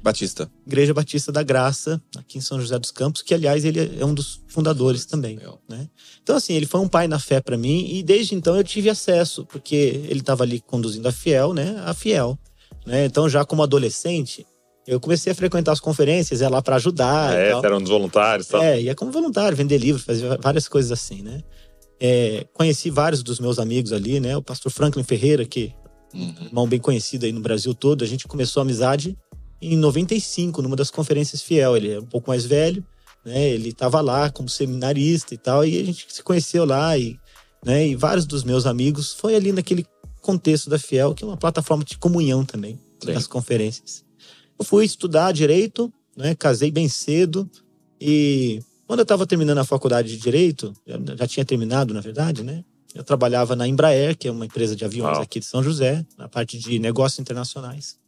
Batista. Igreja Batista da Graça, aqui em São José dos Campos, que aliás ele é um dos fundadores também, né? Então assim, ele foi um pai na fé para mim e desde então eu tive acesso, porque ele estava ali conduzindo a Fiel, né? A Fiel, né? Então já como adolescente, eu comecei a frequentar as conferências, ia lá para ajudar. é, e tal. era um dos voluntários e tal. É, ia como voluntário, vender livro, fazer várias coisas assim, né? É, conheci vários dos meus amigos ali, né? O pastor Franklin Ferreira, que é um irmão bem conhecido aí no Brasil todo. A gente começou a amizade em 95, numa das conferências Fiel. Ele é um pouco mais velho, né? Ele estava lá como seminarista e tal, e a gente se conheceu lá e, né? E vários dos meus amigos foi ali naquele contexto da Fiel, que é uma plataforma de comunhão também, Sim. das conferências. Eu fui estudar direito, né? Casei bem cedo e quando eu estava terminando a faculdade de direito, já, tinha terminado, na verdade, né? Eu trabalhava na Embraer, que é uma empresa de aviões Ah. aqui de São José, na parte de negócios internacionais.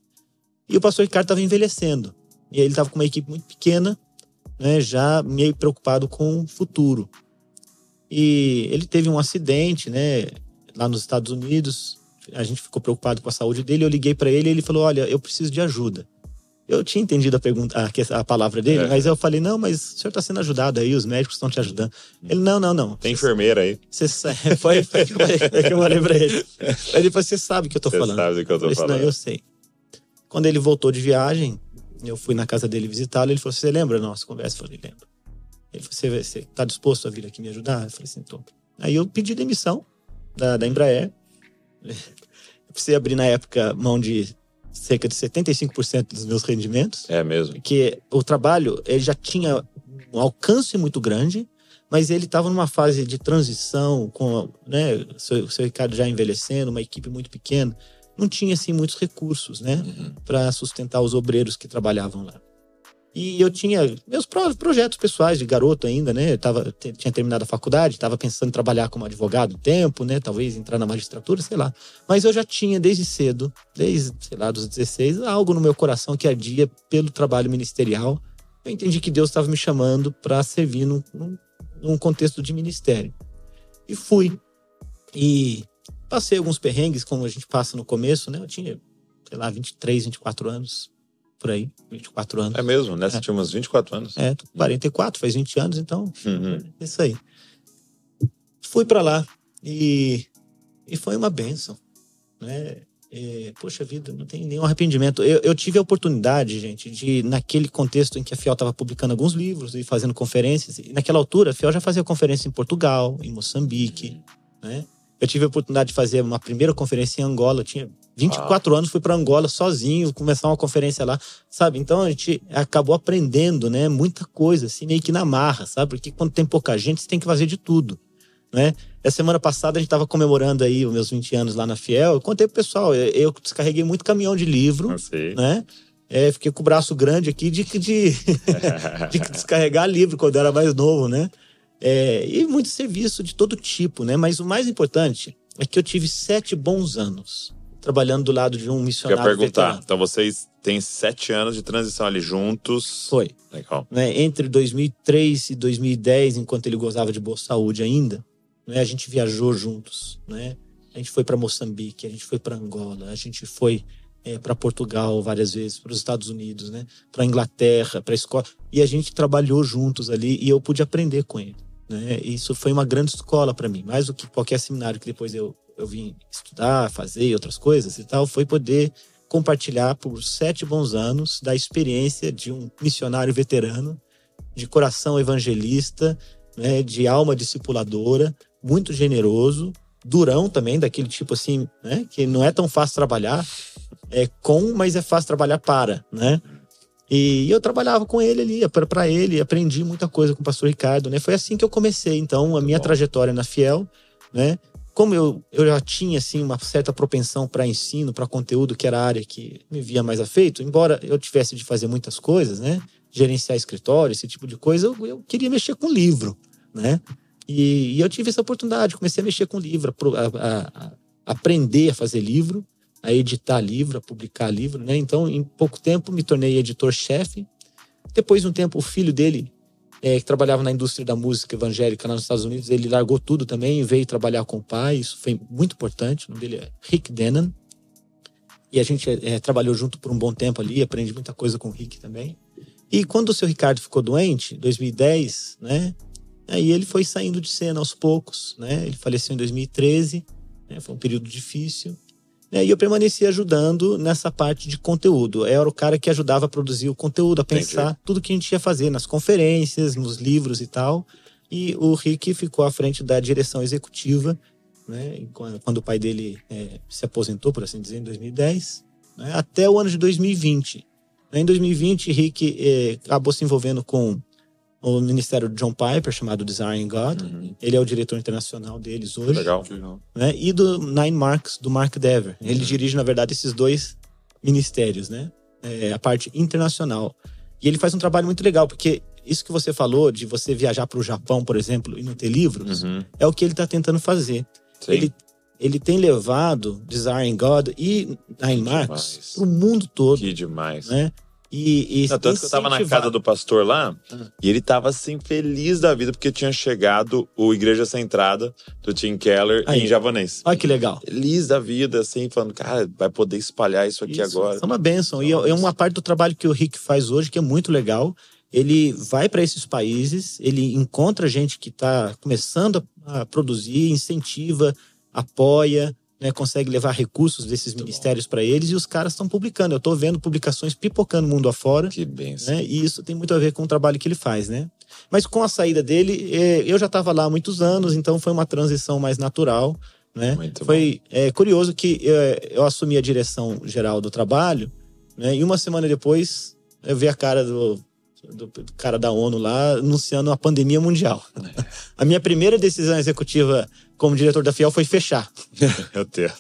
E o pastor Ricardo estava envelhecendo. E ele estava com uma equipe muito pequena, né, já meio preocupado com o futuro. E ele teve um acidente, né, lá nos Estados Unidos. A gente ficou preocupado com a saúde dele. Eu liguei para ele e ele falou: Olha, eu preciso de ajuda. Eu tinha entendido a pergunta, a, a palavra dele, É. mas eu falei: Não, mas o senhor está sendo ajudado aí, os médicos estão te ajudando. Ele: Não, não, não. Tem enfermeira aí. Você foi, foi, que eu falei- pra ele. Aí ele falou: Você sabe o que eu tô Você falando. sabe do que eu tô falei falando. Não, eu sei. Quando ele voltou de viagem, eu fui na casa dele visitá-lo. Ele falou: Você lembra da nossa conversa? Eu falei: Lembro. Ele falou: Você, você tá disposto a vir aqui me ajudar? Eu falei assim: Tô. Aí eu pedi demissão da, da Embraer. Eu precisei abrir na época mão de cerca de 75% dos meus rendimentos É mesmo. porque o trabalho ele já tinha um alcance muito grande, mas ele estava numa fase de transição com, né, o seu, seu Ricardo já envelhecendo, uma equipe muito pequena, não tinha assim muitos recursos, né, Uhum. para sustentar os obreiros que trabalhavam lá. E eu tinha meus pro- projetos pessoais de garoto ainda, né? Eu tava, tinha terminado a faculdade, estava pensando em trabalhar como advogado um tempo, né? Talvez entrar na magistratura, sei lá. Mas eu já tinha desde cedo, desde, sei lá, dos 16, algo no meu coração que ardia pelo trabalho ministerial. Eu entendi que Deus estava me chamando para servir num, num contexto de ministério. E fui. E passei alguns perrengues, como a gente passa no começo, né? Eu tinha, sei lá, 23, 24 anos, por aí, 24 anos. É mesmo, né? Você É. tinha uns 24 anos. É, tô com 44, faz 20 anos, então Uhum. é isso aí. Fui pra lá e, e foi uma benção, né? É, poxa vida, não tem nenhum arrependimento. Eu, eu tive a oportunidade, gente, de, naquele contexto em que a Fiel estava publicando alguns livros e fazendo conferências, e naquela altura a Fiel já fazia conferência em Portugal, em Moçambique, né? Eu tive a oportunidade de fazer uma primeira conferência em Angola, eu tinha 24 anos, fui para Angola sozinho, começar uma conferência lá, sabe? Então a gente acabou aprendendo, né, muita coisa, assim, meio que na marra, sabe? Porque quando tem pouca gente, você tem que fazer de tudo, né? Essa semana passada a gente estava comemorando aí os meus 20 anos lá na Fiel. Eu contei pro pessoal, eu, descarreguei muito caminhão de livro, né? É, fiquei com o braço grande aqui de, de, de descarregar livro quando eu era mais novo, né? É, e muito serviço de todo tipo, né? Mas o mais importante é que eu tive sete bons anos trabalhando do lado de um Quer missionário perguntar. veterano. Então vocês têm sete anos de transição ali juntos. Foi. Legal. né, entre 2003 e 2010, enquanto ele gozava de boa saúde ainda, né, a gente viajou juntos, né? A gente foi para Moçambique, a gente foi para Angola, a gente foi para Portugal várias vezes, para os Estados Unidos, né? Para Inglaterra, para escola e a gente trabalhou juntos ali e eu pude aprender com ele, né? Isso foi uma grande escola para mim, mais do que qualquer seminário que depois eu eu vim estudar, fazer outras coisas e tal, foi poder compartilhar por sete bons anos da experiência de um missionário veterano, de coração evangelista, né, de alma discipuladora, muito generoso, durão também, daquele tipo assim, né, que não é tão fácil trabalhar, é com, mas é fácil trabalhar para, né? E eu trabalhava com ele ali, para ele, aprendi muita coisa com o pastor Ricardo, né? Foi assim que eu comecei, então, a minha bom. trajetória na Fiel, né? Como eu, eu já tinha, assim, uma certa propensão para ensino, para conteúdo, que era a área que me via mais afeito, embora eu tivesse de fazer muitas coisas, né? Gerenciar escritório, esse tipo de coisa, eu, eu queria mexer com livro, né? E, e eu tive essa oportunidade, comecei a mexer com livro, a a- a aprender a fazer livro, a editar livro, a publicar livro, né? Então, em pouco tempo, me tornei editor-chefe. Depois de um tempo, o filho dele, eh, que trabalhava na indústria da música evangélica nos Estados Unidos, ele largou tudo também e veio trabalhar com o pai. Isso foi muito importante. O nome dele é Rick Dennan. E a gente eh, trabalhou junto por um bom tempo ali, aprendi muita coisa com o Rick também. E quando o seu Ricardo ficou doente, em 2010, né? Aí ele foi saindo de cena aos poucos, né? Ele faleceu em 2013, né? Foi um período difícil. Né, e eu permaneci ajudando nessa parte de conteúdo. Eu era o cara que ajudava a produzir o conteúdo, a pensar Entendi. tudo que a gente ia fazer nas conferências, nos livros e tal. E o Rick ficou à frente da direção executiva, né, quando, o pai dele é, se aposentou, por assim dizer, em 2010, né, até o ano de 2020. Em 2020, Rick eh, acabou se envolvendo com o ministério de John Piper, chamado Design God. Uhum. Ele é o diretor internacional deles hoje. Legal. Né? E do Nine Marks, do Mark Dever. Ele dirige, na verdade, esses dois ministérios, né? É, a parte internacional. E ele faz um trabalho muito legal, porque isso que você falou de você viajar para o Japão, por exemplo, e não ter livros, Uhum. é o que ele está tentando fazer. Sim. Ele, ele tem levado Design God e Nine Marks para o mundo todo, Que demais. né? E, e Não, tanto que eu tava na casa do pastor lá Ah. e ele tava assim feliz da vida porque tinha chegado o Igreja Centrada do Tim Keller Aí. em japonês. Olha que legal. Feliz da vida, assim, falando, cara, vai poder espalhar isso aqui Isso, agora. É uma benção. E é uma parte do trabalho que o Rick faz hoje que é muito legal. Ele vai para esses países, ele encontra gente que está começando a produzir, incentiva, apoia, né, consegue levar recursos desses ministérios para eles e os caras estão publicando. Eu estou vendo publicações pipocando mundo afora. Que benção. né? E isso tem muito a ver com o trabalho que ele faz, né? Mas com a saída dele, eh, eu já estava lá há muitos anos, então foi uma transição mais natural, né? Muito foi é, curioso que eh, eu assumi a direção geral do trabalho, né? E uma semana depois eu vi a cara do, do, do cara da ONU lá anunciando a pandemia mundial. a minha primeira decisão executiva como diretor da Fiel foi fechar. Meu Deus.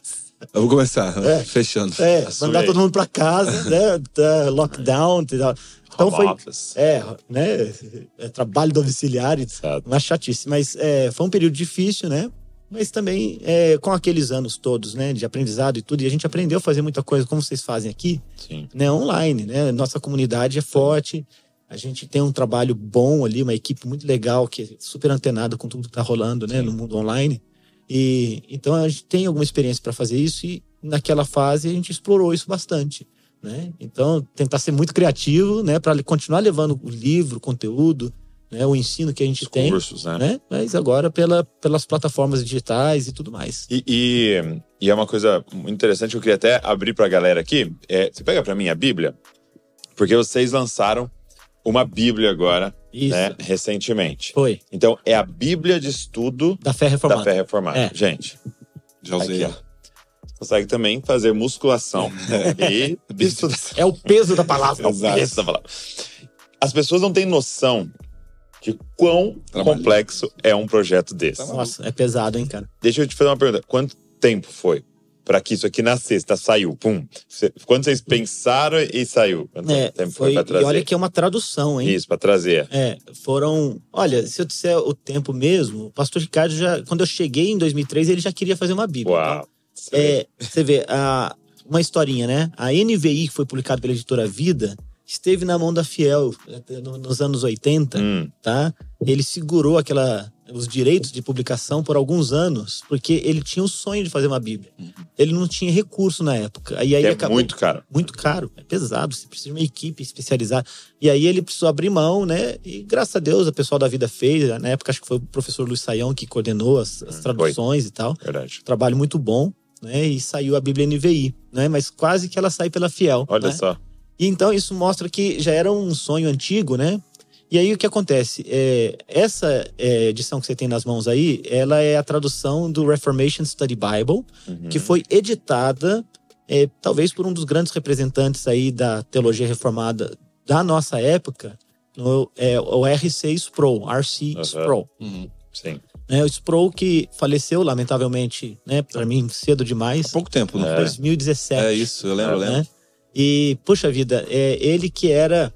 Eu vou começar, É. fechando. É, Assume mandar todo mundo para casa, né? Tá, Lockdown tal. Então Home foi, office. é, né? É, trabalho domiciliar, Exato. uma chatice. Mas é, foi um período difícil, né? Mas também é, com aqueles anos todos, né? De aprendizado e tudo. E a gente aprendeu a fazer muita coisa, como vocês fazem aqui, Sim. né? Online, né? Nossa comunidade é forte. A gente tem um trabalho bom ali, uma equipe muito legal, que é super antenada com tudo que tá rolando, né? No mundo online. E então a gente tem alguma experiência para fazer isso e naquela fase a gente explorou isso bastante, né? Então tentar ser muito criativo, né, para continuar levando o livro, o conteúdo, né, o ensino que a gente Os tem, cursos, né? né? Mas agora pela, pelas plataformas digitais e tudo mais. E, e, e é uma coisa interessante que eu queria até abrir pra galera aqui. É, você pega pra mim a Bíblia, porque vocês lançaram uma Bíblia agora, Isso. né, recentemente. Foi Então, é a Bíblia de estudo da fé reformada. da fé reformada. É. Gente, Já usei. Aqui, consegue também fazer musculação e. É o peso da palavra. Exato. Essa palavra. As pessoas não têm noção de quão Trabalho. complexo é um projeto desse. Nossa, é pesado, hein, cara? Deixa eu te fazer uma pergunta. Quanto tempo foi para que isso aqui nascesse? Tá, saiu, pum. Cê- Quando vocês pensaram e saiu? Quanto É, tempo foi, foi, para e trazer? olha que é uma tradução, hein? Isso, para trazer. É, foram. Olha, se eu disser o tempo mesmo, o pastor Ricardo já. Quando eu cheguei em 2003, ele já queria fazer uma Bíblia. Uau. Então, é, você vê, a, uma historinha, né? A NVI, que foi publicada pela editora Vida, esteve na mão da Fiel eh, no- nos anos 80, Hum, tá? Ele segurou aquela, os direitos de publicação por alguns anos, porque ele tinha o sonho de fazer uma Bíblia. Ele não tinha recurso na época. E aí é acabou muito caro. muito caro, é pesado, você precisa de uma equipe especializada. E aí ele precisou abrir mão, né? E graças a Deus o pessoal da vida fez. Na época acho que foi o professor Luiz Saião que coordenou as, as Hum, traduções e tal. Verdade. Trabalho muito bom, né? E saiu a Bíblia NVI, né? Mas quase que ela sai pela Fiel. Olha né? só. E então isso mostra que já era um sonho antigo, né? E aí o que acontece? É, essa é, edição que você tem nas mãos aí, ela é a tradução do Reformation Study Bible, Uhum. que foi editada é, talvez por um dos grandes representantes aí da teologia reformada da nossa época, no, é, o R.C. Sproul, R.C. Aham. Sproul. Uhum. Sim. Né, o Sproul que faleceu, lamentavelmente, né, para mim, cedo demais, Há pouco tempo, em né? 2017. É isso, eu lembro, eu lembro. E, puxa vida, é ele que era,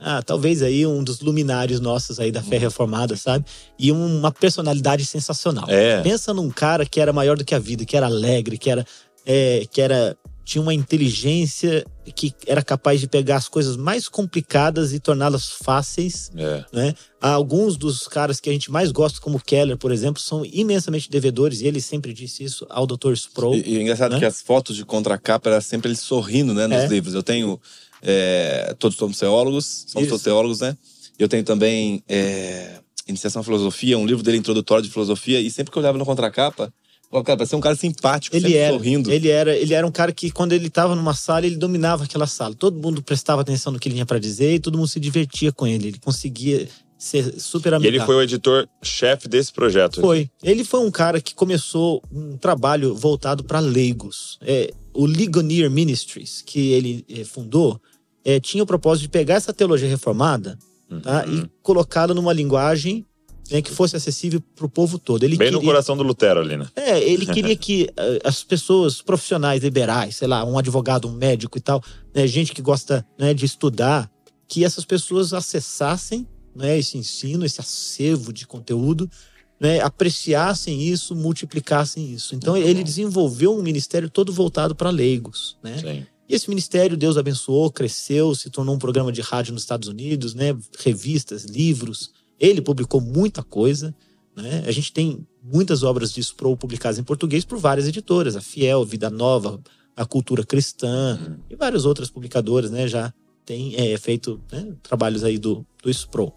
ah, talvez aí um dos luminários nossos aí da fé reformada, sabe? E uma personalidade sensacional. É. Pensa num cara que era maior do que a vida, que era alegre, que era, é, que era tinha uma inteligência que era capaz de pegar as coisas mais complicadas e torná-las fáceis, É. né? Alguns dos caras que a gente mais gosta, como Keller, por exemplo, são imensamente devedores, e ele sempre disse isso ao Dr. Sproul. E, e é engraçado né? que as fotos de contracapa era sempre ele sorrindo, né, nos É. livros. Eu tenho. é, todos somos teólogos, somos Isso. todos teólogos, né? Eu tenho também é, Iniciação à Filosofia, um livro dele introdutório de filosofia, e sempre que eu olhava na contracapa, cara, parece um cara simpático, Ele sempre era, sorrindo. ele era, ele era um cara que quando ele estava numa sala, ele dominava aquela sala. Todo mundo prestava atenção no que ele tinha para dizer e todo mundo se divertia com ele. Ele conseguia ser super E amigável. ele foi o editor-chefe desse projeto. Foi. Ele foi um cara que começou um trabalho voltado para leigos. É, o Ligonier Ministries, que ele eh, fundou, eh, tinha o propósito de pegar essa teologia reformada tá, Uhum. e colocá-la numa linguagem né, que fosse acessível para o povo todo. Ele Bem no queria- coração do Lutero ali, né? é, ele queria que eh, as pessoas profissionais liberais, sei lá, um advogado, um médico e tal, né, gente que gosta né, de estudar, que essas pessoas acessassem né, esse ensino, esse acervo de conteúdo, né, apreciassem isso, multiplicassem isso. Então Muito ele bom. desenvolveu um ministério todo voltado para leigos, né? Sim. E esse ministério, Deus abençoou, cresceu, se tornou um programa de rádio nos Estados Unidos, né? Revistas, livros. Ele publicou muita coisa, né? A gente tem muitas obras de Sproul publicadas em português por várias editoras, a Fiel, Vida Nova, a Cultura Cristã Uhum. e várias outras publicadoras, né? Já tem é, feito né, trabalhos aí do, do Sproul.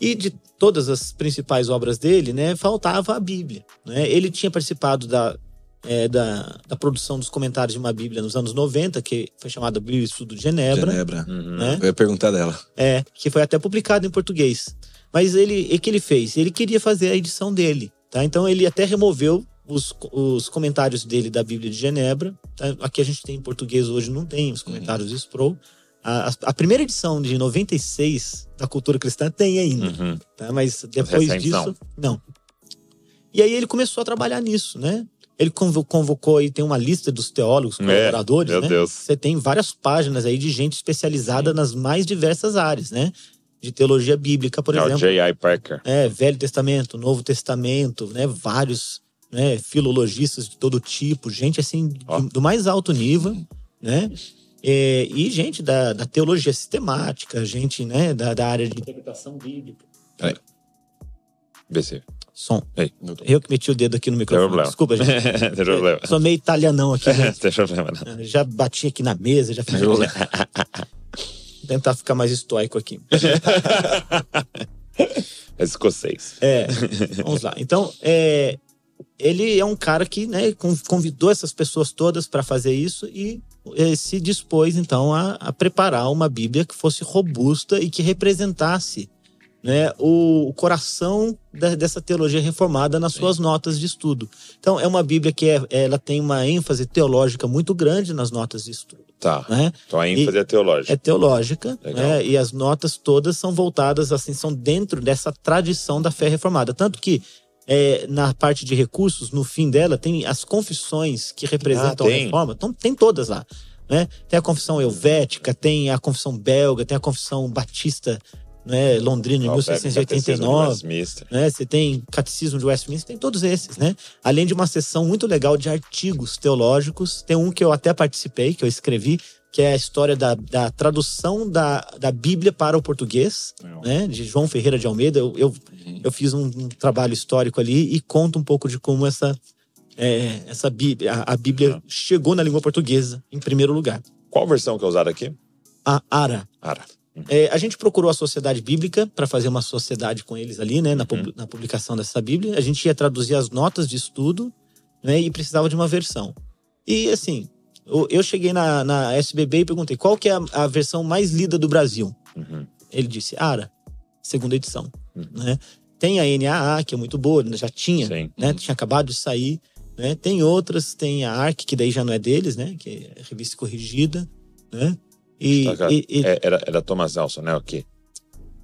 E de todas as principais obras dele, né, faltava a Bíblia. Né? Ele tinha participado da, é, da, da produção dos comentários de uma Bíblia nos anos 90, que foi chamada Bíblia Estudo de Genebra, Genebra. Uhum. né? Eu ia perguntar dela. É, que foi até publicado em português. Mas ele, o que ele fez? Ele queria fazer a edição dele, tá? Então ele até removeu os, os comentários dele da Bíblia de Genebra. tá? Aqui a gente tem em português hoje, não tem os comentários de Sproul. A, a- primeira edição de 96 da Cultura Cristã tem ainda, Uhum. tá? Mas depois recentes disso, não. não. E aí ele começou a trabalhar nisso, né? Ele convo- convocou aí, tem uma lista dos teólogos, É, colaboradores, meu né? Deus. Você tem várias páginas aí de gente especializada nas mais diversas áreas, né? De teologia bíblica, por É o exemplo. J.I. Parker. É, Velho Testamento, Novo Testamento, né? Vários né? filologistas de todo tipo, gente assim, Ó. do mais alto nível, né? É, e gente da, da teologia sistemática, gente né? da, da área de interpretação bíblica. Vê se. Som. Ei. Eu que meti o dedo aqui no microfone. problema. Desculpa, gente. Tem problema. Sou meio italianão aqui, né? Tem problema, não. Já bati aqui na mesa, já fiz. Vou tentar ficar mais estoico aqui. É escocês. É, vamos lá. Então, é, ele é um cara que né, con- convidou essas pessoas todas para fazer isso e é, se dispôs, então, a, a preparar uma Bíblia que fosse robusta e que representasse né, o, o coração da- dessa teologia reformada nas suas notas de estudo. Então, é uma Bíblia que é- ela tem uma ênfase teológica muito grande nas notas de estudo. Tá. Né? Então a ênfase é teológica. é teológica, né? E as notas todas são voltadas, assim, são dentro dessa tradição da fé reformada. Tanto que é, na parte de recursos, no fim dela, tem as confissões que representam Ah, a reforma. Então, tem todas lá. Né? Tem a confissão helvética, tem a confissão belga, tem a confissão batista né, Catecismo de 1689 Westminster. né? Você tem Catecismo de Westminster, tem todos esses, né? Além de uma seção muito legal de artigos teológicos. Tem um que eu até participei, que eu escrevi, que é a história da, da tradução da, da Bíblia para o português, né? De João Ferreira de Almeida. Eu, eu, eu fiz um, um trabalho histórico ali e conto um pouco de como essa, é, essa Bíblia, a, a Bíblia chegou na língua portuguesa, em primeiro lugar. Qual versão que é usada aqui? A Ara. Ara. É, a gente procurou a Sociedade Bíblica para fazer uma sociedade com eles ali, né, na, pub- na publicação dessa Bíblia. A gente ia traduzir as notas de estudo, né, e precisava de uma versão. E assim, eu, eu cheguei na, na SBB e perguntei qual que é a, a versão mais lida do Brasil. Uhum. Ele disse Ara, segunda edição, Uhum. né? Tem a NAA que é muito boa, já tinha, Sim. né? Tinha acabado de sair, né? Tem outras, tem a ARC que daí já não é deles, né? Que é revista corrigida, né? E, Tá, cara. e- e- É, era, era Thomas Nelson, né? O quê?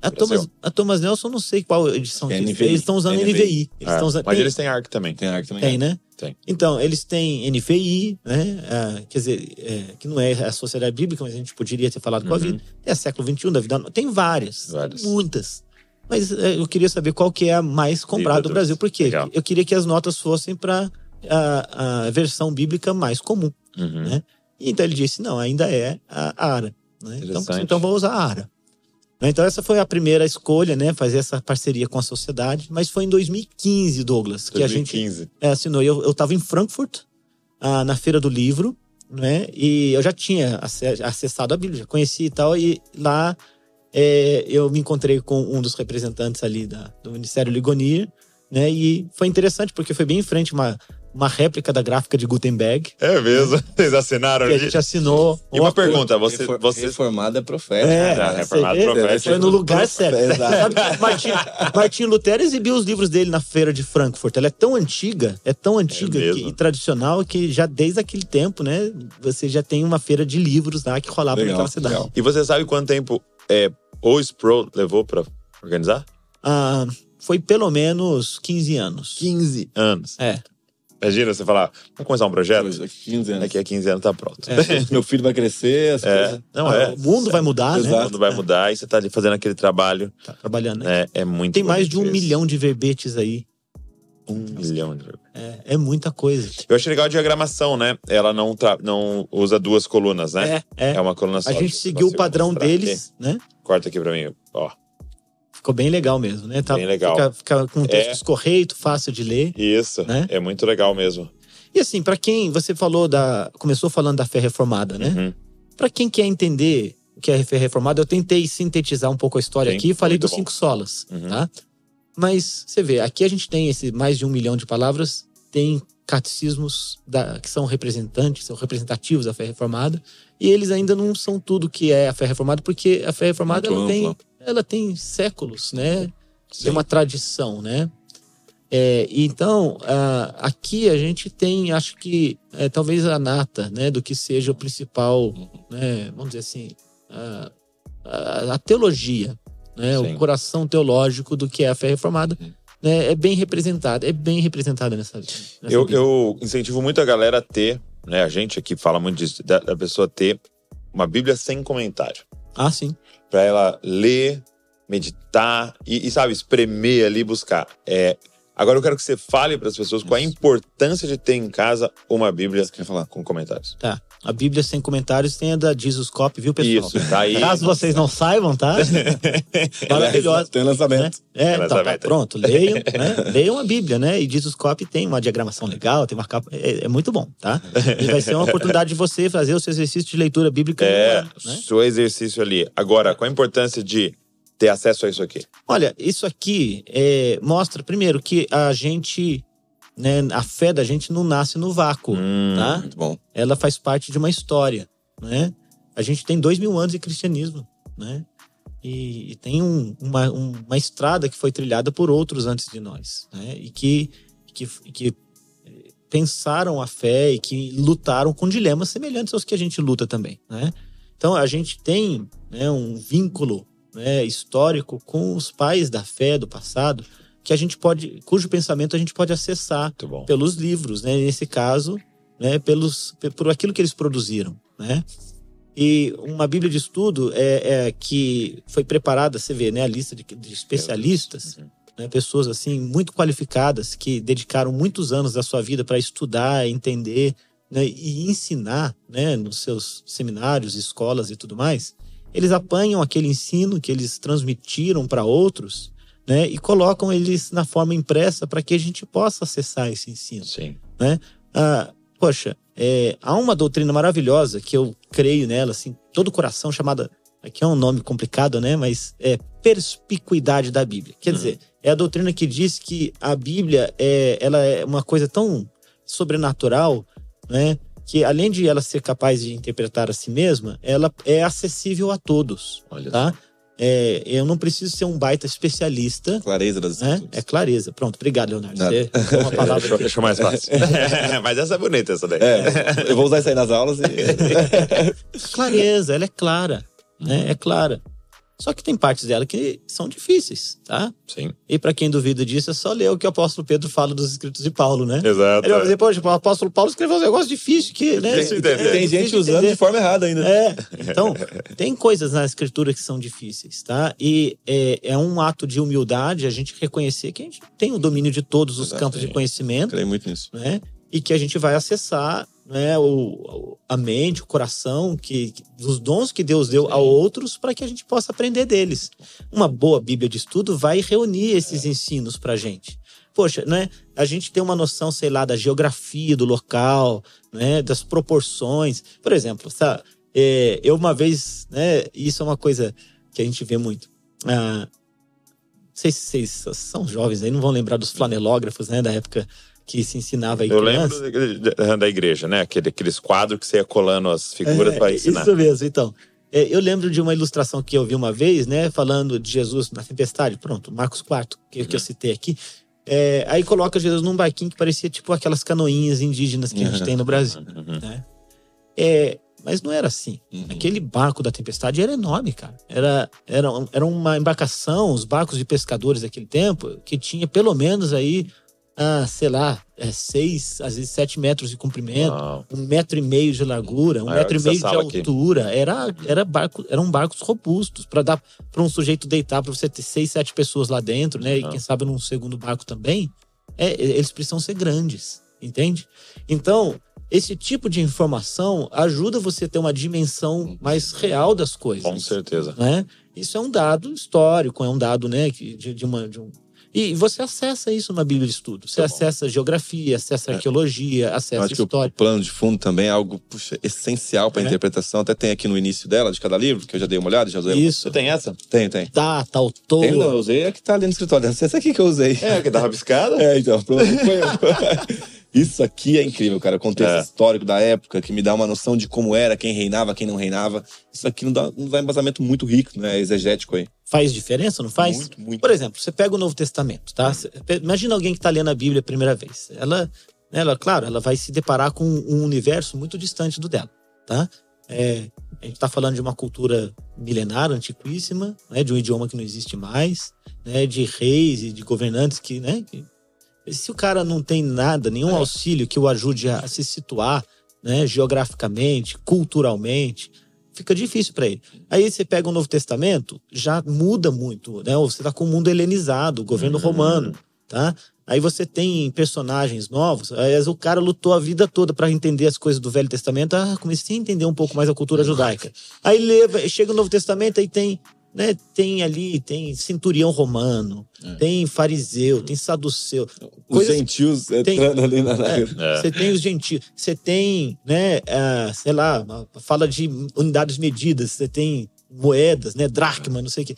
a Thomas, a Thomas Nelson, não sei qual edição É que eles NVI. Eles estão usando NVI. NVI. Eles Ah, usando, mas tem, eles têm ARC também. Tem arte também. tem, né? Tem. Então, eles têm NVI, né? Ah, quer dizer, é, que não é a Sociedade Bíblica, mas a gente poderia ter falado com a Uhum. vida. Tem a século XXI da vida. Tem várias. Várias. Muitas. Mas é, eu queria saber qual que é a mais comprada do Brasil. Por quê? Legal. Eu queria que as notas fossem para a, a versão bíblica mais comum. Uhum. Né? Então ele disse, não, ainda é a ARA. Né? Então, então vou usar a ARA. Né? Então essa foi a primeira escolha, né? Fazer essa parceria com a sociedade. Mas foi em 2015, Douglas, que a gente 2015. é, assinou. Eu, eu tava em Frankfurt, ah, na Feira do Livro, né? E eu já tinha ace- acessado a Bíblia, já conhecia e tal. E lá é, eu me encontrei com um dos representantes ali da, do Ministério Ligonier, né? E foi interessante porque foi bem em frente uma, uma réplica da gráfica de Gutenberg. É mesmo? Vocês assinaram? Que a gente assinou. E uma pergunta, você, Refor- você Reformada é profeta. É, vê? profético. Foi no lugar certo. Exato. Martin, Martin Lutero exibiu os livros dele na feira de Frankfurt. Ela é tão antiga, é tão antiga mesmo? que- e tradicional que já desde aquele tempo, né, você já tem uma feira de livros lá que rolava Legal, naquela cidade. legal. E você sabe quanto tempo é, o Sproul levou pra organizar? Ah, foi pelo menos 15 anos. 15 Anos. É. Imagina você falar, vamos começar um projeto? anos. 15 anos. Daqui a 15 anos tá pronto. Meu filho vai crescer, as É. coisas. Não, Ah, é. O mundo vai mudar, O né? mundo vai mudar e você tá ali fazendo aquele trabalho. Tá trabalhando, né? É, é muito Tem mais de um milhão de verbetes aí. Um milhão de É, é muita coisa. Eu achei legal a diagramação, né? Ela não, tra- não usa duas colunas, né? É, é. É uma coluna só. A gente eu seguiu o padrão deles, né? aqui. Corta aqui pra mim, ó. Ficou bem legal mesmo, né? Tá, Bem legal. Fica, fica com um texto É. escorreito, fácil de ler. Isso, Né? é muito legal mesmo. E assim, pra quem você falou da, começou falando da fé reformada, né? Uhum. Pra quem quer entender o que é a fé reformada, eu tentei sintetizar um pouco a história Sim, aqui e falei dos bom. cinco solas, Uhum. tá? Mas você vê, aqui a gente tem esse mais de um milhão de palavras, tem catecismos da- que são representantes, são representativos da fé reformada, e eles ainda não são tudo que é a fé reformada, porque a fé reformada Muito ela tem. Ela tem séculos, né? Sim. Tem uma tradição, né? É, então, aqui a gente tem, acho que, é, talvez a nata, né, do que seja o principal, né, vamos dizer assim, a, a- a teologia, né, Sim. o coração teológico do que é a fé reformada, Uhum. né, é bem representada, é bem representada nessa, nessa Eu, eu incentivo muito a galera a ter, né? A gente aqui fala muito disso, da, da pessoa ter uma Bíblia sem comentário. Ah, sim. Pra ela ler, meditar e, e, sabe, espremer ali, buscar. É, agora eu quero que você fale para as pessoas qual a importância de ter em casa uma Bíblia Você quer falar? com comentários. Tá. A Bíblia sem comentários tem a da Jesus Cop, viu, pessoal? Isso, tá aí. Caso vocês não saibam, tá? Maravilhosa. Tem lançamento. É, Ela então, tá, tá. pronto. Leiam, né? Leiam a Bíblia, né? E Jesus Cop tem uma diagramação legal, tem uma capa. É, é muito bom, tá? E vai ser uma oportunidade de você fazer o seu exercício de leitura bíblica. É, né? seu exercício ali. Agora, qual a importância de ter acesso a isso aqui? Olha, isso aqui é, mostra, primeiro, que a gente. Né, a fé da gente não nasce no vácuo, Hum, tá? Muito bom. Ela faz parte de uma história, né? A gente tem dois mil anos de cristianismo, né? E, e tem um- uma, um- uma estrada que foi trilhada por outros antes de nós, né? E que, que, que eh, pensaram a fé e que lutaram com dilemas semelhantes aos que a gente luta também, né? Então a gente tem né, um vínculo né, histórico com os pais da fé do passado que a gente pode, cujo pensamento a gente pode acessar pelos livros, né? Nesse caso, né? Pelos, pe- por aquilo que eles produziram, né? E uma Bíblia de estudo é, é que foi preparada, você vê, né? A lista de, de especialistas, Uhum. né, pessoas assim muito qualificadas que dedicaram muitos anos da sua vida para estudar, entender né, e ensinar, né? Nos seus seminários, escolas e tudo mais. Eles apanham aquele ensino que eles transmitiram para outros, né? E colocam eles na forma impressa para que a gente possa acessar esse ensino. Sim. Ah, poxa, é, há uma doutrina maravilhosa que eu creio nela, assim, todo o coração, chamada. Aqui é um nome complicado, né? Mas é perspicuidade da Bíblia. Quer Hum. dizer, é a doutrina que diz que a Bíblia é, ela é uma coisa tão sobrenatural, né? Que além de ela ser capaz de interpretar a si mesma, ela é acessível a todos, Olha tá? É, eu não preciso ser um baita especialista, Clareza das né? É clareza. Pronto, obrigado, Leonardo. Nada. Você deu uma palavra Deixa, deixa mais fácil. Mas essa é bonita, essa daí. É, eu vou usar isso aí nas aulas e. clareza, ela é clara, né? É clara. Só que tem partes dela que são difíceis, tá? Sim, E para quem duvida disso, é só ler o que o apóstolo Pedro fala dos escritos de Paulo, né? exato. Ele vai dizer, poxa, o apóstolo Paulo escreveu um negócio difícil que, né? É, Tem difícil gente usando entender. de forma errada ainda. É, então, tem coisas na escritura que são difíceis, tá? E é, é um ato de humildade a gente reconhecer que a gente tem o domínio de todos os Exato, campos de conhecimento, Creio muito nisso. né? E que a gente vai acessar né, o, a mente, o coração, que, que- dos dons que Deus deu a outros para que a gente possa aprender deles. Uma boa Bíblia de estudo vai reunir esses ensinos para a gente. Poxa, né? A gente tem uma noção, sei lá, da geografia do local, né? Das proporções. Por exemplo, sabe? É, eu uma vez, né? Isso é uma coisa que a gente vê muito. Ah, sei se vocês são jovens aí, não vão lembrar dos flanelógrafos, né? Da época que se ensinava aí Eu criança. lembro da- igreja, né? Aquele, aqueles quadros que você ia colando as figuras É, para ensinar. Isso mesmo, então. É, eu lembro de uma ilustração que eu vi uma vez, né? Falando de Jesus na tempestade. Pronto, Marcos IV, que, que eu citei aqui. É, aí coloca Jesus num barquinho que parecia tipo aquelas canoinhas indígenas que a gente Uhum. tem no Brasil. Uhum. né? É, mas não era assim. Uhum. Aquele barco da tempestade era enorme, cara. Era, era, era uma embarcação, os barcos de pescadores daquele tempo, que tinha pelo menos aí, ah, sei lá, é, seis, às vezes sete metros de comprimento, Uau. um metro e meio de largura, um Maior metro e meio de aqui. altura. Era, era barco, eram barcos robustos para dar para um sujeito deitar, para você ter seis, sete pessoas lá dentro, né? E Ah. quem sabe num segundo barco também. É, eles precisam ser grandes, entende? Então, esse tipo de informação ajuda você a ter uma dimensão mais real das coisas. Com certeza. Né? Isso é um dado histórico, é um dado né, de, de uma. De um... E você acessa isso na Bíblia de Estudo. Você Tá acessa geografia, acessa arqueologia, Eu acessa acho que o história. plano de fundo também é algo puxa, essencial para a É. interpretação. Até tem aqui no início dela, de cada livro, que eu já dei uma olhada, já usei. Isso. Você tem essa? Tem, tem. Data, autor. Tem, não, eu usei a que tá ali no escritório. Essa aqui que eu usei. É, que dá rabiscada? É, então, pronto. Foi eu. Isso aqui é incrível, cara. O contexto É. histórico da época, que me dá uma noção de como era, quem reinava, quem não reinava. Isso aqui não dá, não dá embasamento muito rico, né? Exegético aí. Faz diferença, não faz? Muito, muito. Por exemplo, você pega o Novo Testamento, tá? Imagina alguém que está lendo a Bíblia a primeira vez. Ela, ela, claro, ela vai se deparar com um universo muito distante do dela, tá? É, a gente está falando de uma cultura milenar, antiquíssima, né? De um idioma que não existe mais, né? De reis e de governantes que, né? que- se o cara não tem nada, nenhum É. auxílio que o ajude a se situar, né? Geograficamente, culturalmente, fica difícil para ele. Aí você pega o Novo Testamento, já muda muito, né? Você tá com o mundo helenizado, o governo Uhum. romano, tá? Aí você tem personagens novos. Aí o cara lutou a vida toda para entender as coisas do Velho Testamento. Ah, comecei a entender um pouco mais a cultura judaica. Aí leva, chega o Novo Testamento aí tem, né? Tem ali, tem centurião romano, É. tem fariseu, tem saduceu. Os Coisas- gentios tem- entrando ali na. É, É. Você tem os gentios, você tem, né, ah, sei lá, fala de unidades medidas, você tem moedas, né, dracma, não sei o que.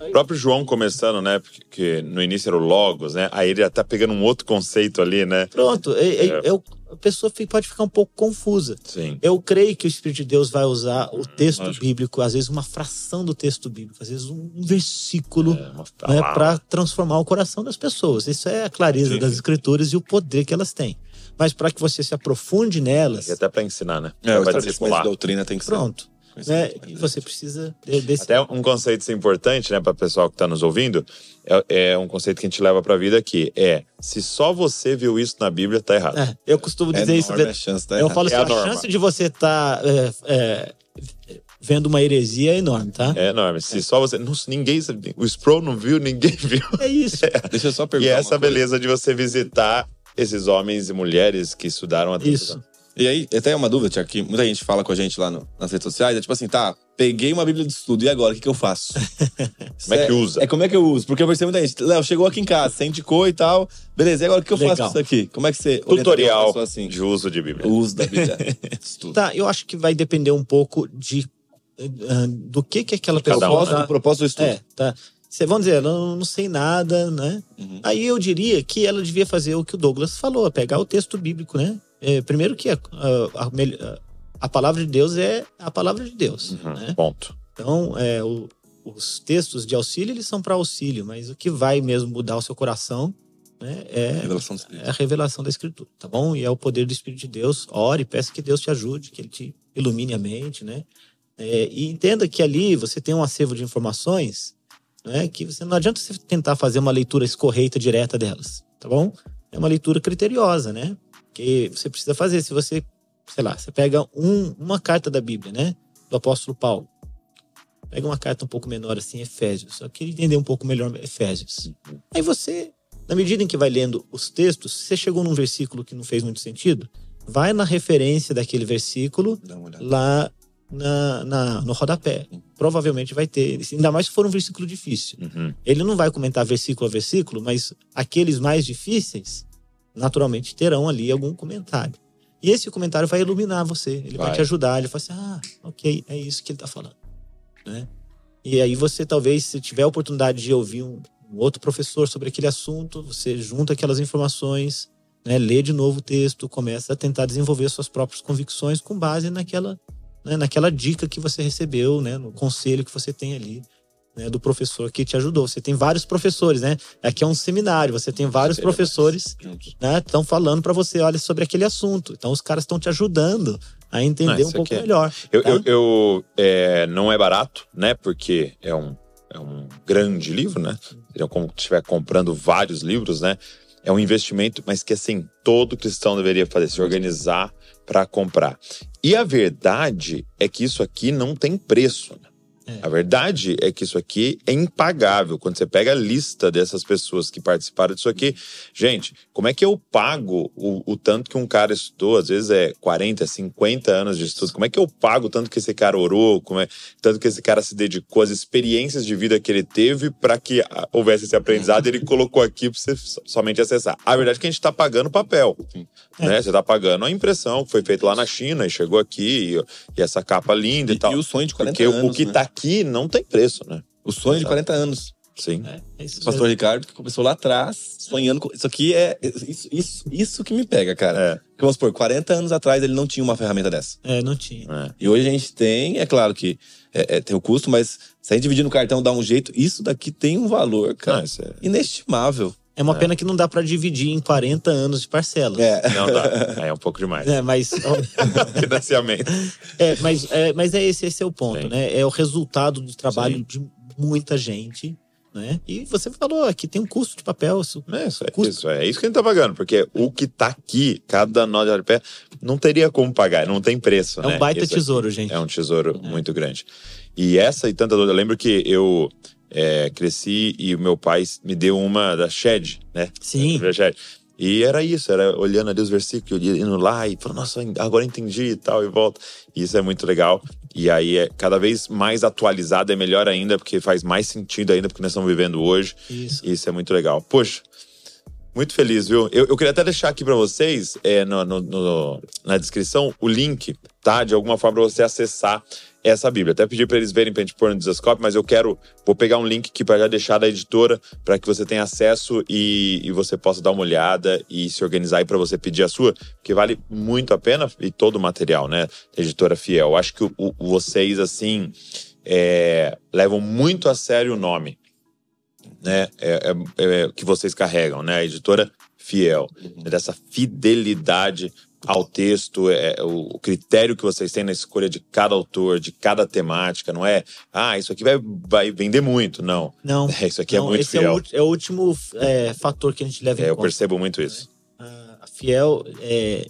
O próprio João começando, né? Porque que no início era o Logos, né? Aí ele já tá pegando um outro conceito ali, né? Pronto, é, é- É. é o- a pessoa pode ficar um pouco confusa. Sim. Eu creio que o Espírito de Deus vai usar o texto lógico. bíblico, às vezes uma fração do texto bíblico, às vezes um, versículo, É, né, para transformar o coração das pessoas. Isso é a clareza Sim, das escrituras e o poder que elas têm. Mas para que você se aprofunde nelas, E até pra ensinar, né? É, vai discipular. doutrina tem que ser. pronto. Né? E você precisa de- desse. Até um conceito isso é importante, né, para o pessoal que está nos ouvindo, é, é um conceito que a gente leva para a vida aqui. É, se só você viu isso na Bíblia, tá errado. É, eu costumo É dizer isso. enorme a chance, tá Eu errado. falo É assim, a a, norma. chance de você estar vendo uma heresia é enorme, tá? É enorme. Se só você. Nossa, ninguém. O Sproul não viu, ninguém viu. É, isso. Deixa eu só E perguntar. essa uma coisa. beleza de você visitar esses homens e mulheres que estudaram a Isso. E aí, até uma dúvida, Tiago, que muita gente fala com a gente lá no- nas redes sociais, é tipo assim, tá, peguei uma Bíblia de estudo, e agora, o que, que eu faço? Como é que usa? É como é que eu uso? Porque eu percebo muita gente, Léo, chegou aqui em casa, você indicou e tal, beleza, e agora o que eu faço com Legal. isso aqui? Como é que você Tutorial assim? de uso de Bíblia. O uso da Bíblia de estudo. Tá, eu acho que vai depender um pouco de ah, do que que aquela cada pessoa um, propósito, tá- o propósito do estudo. É, tá. Você vamos dizer, eu não, não sei nada, né? Uhum. Aí eu diria que ela devia fazer o que o Douglas falou, pegar o texto bíblico, né? É, primeiro que a, a, a palavra de Deus é a palavra de Deus, Uhum, né? Ponto. Então, é, o- os textos de auxílio, eles são para auxílio, mas o que vai mesmo mudar o seu coração né, é, Revelação é a revelação da Escritura, tá bom? E é o poder do Espírito de Deus. Ore, peça que Deus te ajude, que Ele te ilumine a mente, né? É, e entenda que ali você tem um acervo de informações né, que você não adianta você tentar fazer uma leitura escorreita direta delas, tá bom? É uma leitura criteriosa, né? Que você precisa fazer. Se você, sei lá, você pega um- uma carta da Bíblia, né? Do apóstolo Paulo. Pega uma carta um pouco menor assim, Efésios. Só queria entender um pouco melhor Efésios. Aí você, na medida em que vai lendo os textos, se você chegou num versículo que não fez muito sentido, vai na referência daquele versículo lá na, na- no rodapé. Provavelmente vai ter, ainda mais se for um versículo difícil. Uhum. Ele não vai comentar versículo a versículo, mas aqueles mais difíceis, naturalmente terão ali algum comentário. E esse comentário vai iluminar você, ele vai, Vai. te ajudar, ele vai assim, ah, ok, é isso que ele está falando. Né? E aí você talvez, se tiver a oportunidade de ouvir um um outro professor sobre aquele assunto, você junta aquelas informações, né, lê de novo o texto, começa a tentar desenvolver suas próprias convicções com base naquela, né, naquela dica que você recebeu, né, no conselho que você tem ali. Né, do professor que te ajudou. Você tem vários professores, né? Aqui é um seminário, você tem vários professores né? Estão falando para você, olha, sobre aquele assunto. Então os caras estão te ajudando a entender Ah, um pouco é- melhor. Eu, tá? eu, eu, é, não é barato, né? Porque é um, é um grande livro, né? Seria como se estiver comprando vários livros, né? É um investimento, mas que assim, todo cristão deveria fazer, se organizar para comprar. E a verdade é que isso aqui não tem preço. né? É. A verdade é que isso aqui é impagável. Quando você pega a lista dessas pessoas que participaram disso aqui, gente, como é que eu pago o, o tanto que um cara estudou? Às vezes é 40, 50 anos de estudo. Como é que eu pago o tanto que esse cara orou? Como é, tanto que esse cara se dedicou, as experiências de vida que ele teve para que ah, houvesse esse aprendizado, ele colocou aqui para você so- somente acessar. A verdade é que a gente está pagando papel. Né? Você está pagando a impressão que foi feita lá na China e chegou aqui, e, e essa capa linda e, E, tal. e o sonho de 40 Porque o- anos. o que né? Aqui não tem preço, né? O sonho de 40 anos. Sim. É, é isso O pastor mesmo. Ricardo, que começou lá atrás, sonhando com. Isso aqui é. Isso, isso, isso que me pega, cara. É. Porque, vamos supor, 40 anos atrás ele não tinha uma ferramenta dessa. É, não tinha. é. E hoje a gente tem, é claro que é, é, tem o custo, mas se a gente dividir no cartão dá um jeito, isso daqui tem um valor, cara, Não, isso é- inestimável. É uma pena que não dá para dividir em 40 anos de parcelas. É. Não dá. É um pouco demais. É, mas, Financiamento. é, mas, é, mas é esse, esse é o ponto, Sim. né? É o resultado do trabalho Sim. de muita gente, né? E você falou aqui tem um custo de papel. Isso, É isso, é isso. É isso que a gente tá pagando. Porque o que tá aqui, cada nó de pé, não teria como pagar. Não tem preço, é né? um baita Isso aqui tesouro, gente. É um tesouro muito grande. E essa e tantas outras. Eu lembro que eu é, cresci e o meu pai me deu uma da Shed, né? Sim. Da Shed. E era isso, era olhando ali os versículos, indo lá e falando, nossa, agora entendi e tal, e volta. E isso é muito legal. E aí, é cada vez mais atualizado é melhor ainda, porque faz mais sentido ainda, porque nós estamos vivendo hoje. Isso. Isso é muito legal. Poxa, muito feliz, viu? Eu, eu queria até deixar aqui pra vocês, é, no, no- no- na descrição, o link, tá? De alguma forma pra você acessar essa Bíblia. Até pedi pra eles verem pra gente pôr no Desascope, mas eu quero, vou pegar um link aqui pra já deixar da editora, pra que você tenha acesso e, e você possa dar uma olhada e se organizar aí pra você pedir a sua, porque vale muito a pena e todo o material, né? Editora Fiel. Acho que o- o- vocês, assim, é, levam muito a sério o nome né, é, é- é, que vocês carregam, né? A editora fiel, né, dessa fidelidade ao texto, é, é o, critério que vocês têm na escolha de cada autor, de cada temática, não é? Ah, isso aqui vai, vai vender muito, não. Não. É, isso aqui é não, muito esse é o, fiel. é o último é, fator que a gente leva É, em eu conta. percebo muito isso. A a Fiel, é,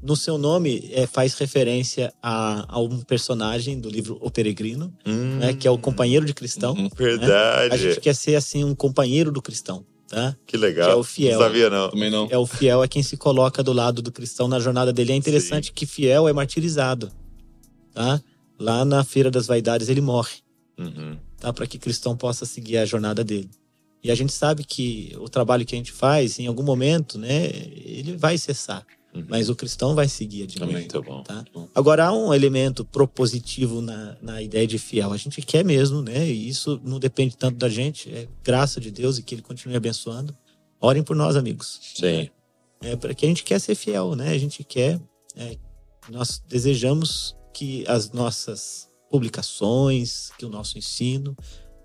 no seu nome, é, faz referência a, a um personagem do livro O Peregrino, Hum, né, que é o companheiro de cristão. Uhum. A verdade. gente quer ser, assim, um companheiro do cristão, tá? Que legal. que é o fiel. Não sabia, não. Também não. É o fiel é quem se coloca do lado do cristão na jornada dele. É interessante que fiel é martirizado, tá? Lá na Feira das Vaidades ele morre, Uhum. tá? Para que cristão possa seguir a jornada dele. E a gente sabe que o trabalho que a gente faz, em algum momento, né, ele vai cessar. Uhum. Mas o cristão vai seguir adiante. Muito bom. Tá? Agora, há um elemento propositivo na, na ideia de fiel. A gente quer mesmo, né? E isso não depende tanto da gente. É graça de Deus e que Ele continue abençoando. Orem por nós, amigos. Sim. É para que a gente quer ser fiel, né? A gente quer, é, nós desejamos que as nossas publicações, que o nosso ensino,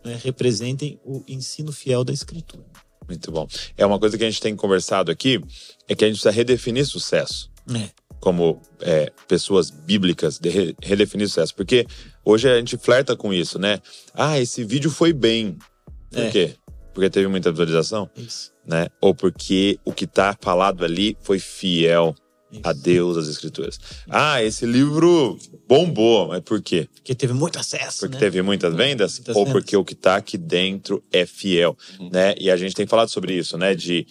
né, representem o ensino fiel da Escritura. Muito bom. É uma coisa que a gente tem conversado aqui, é que a gente precisa redefinir sucesso. É, como é, pessoas bíblicas de re- redefinir sucesso. Porque hoje a gente flerta com isso, né? Ah, esse vídeo foi bem. Por É. quê? Porque teve muita visualização, isso. né? Ou porque o que tá falado ali foi fiel isso. a Deus, às escrituras. Ah, esse livro bombou. Mas por quê? Porque teve muito acesso, Porque né? teve muitas vendas? Muitas ou vendas. porque o que tá aqui dentro é fiel, Uhum. né? E a gente tem falado sobre isso, né? De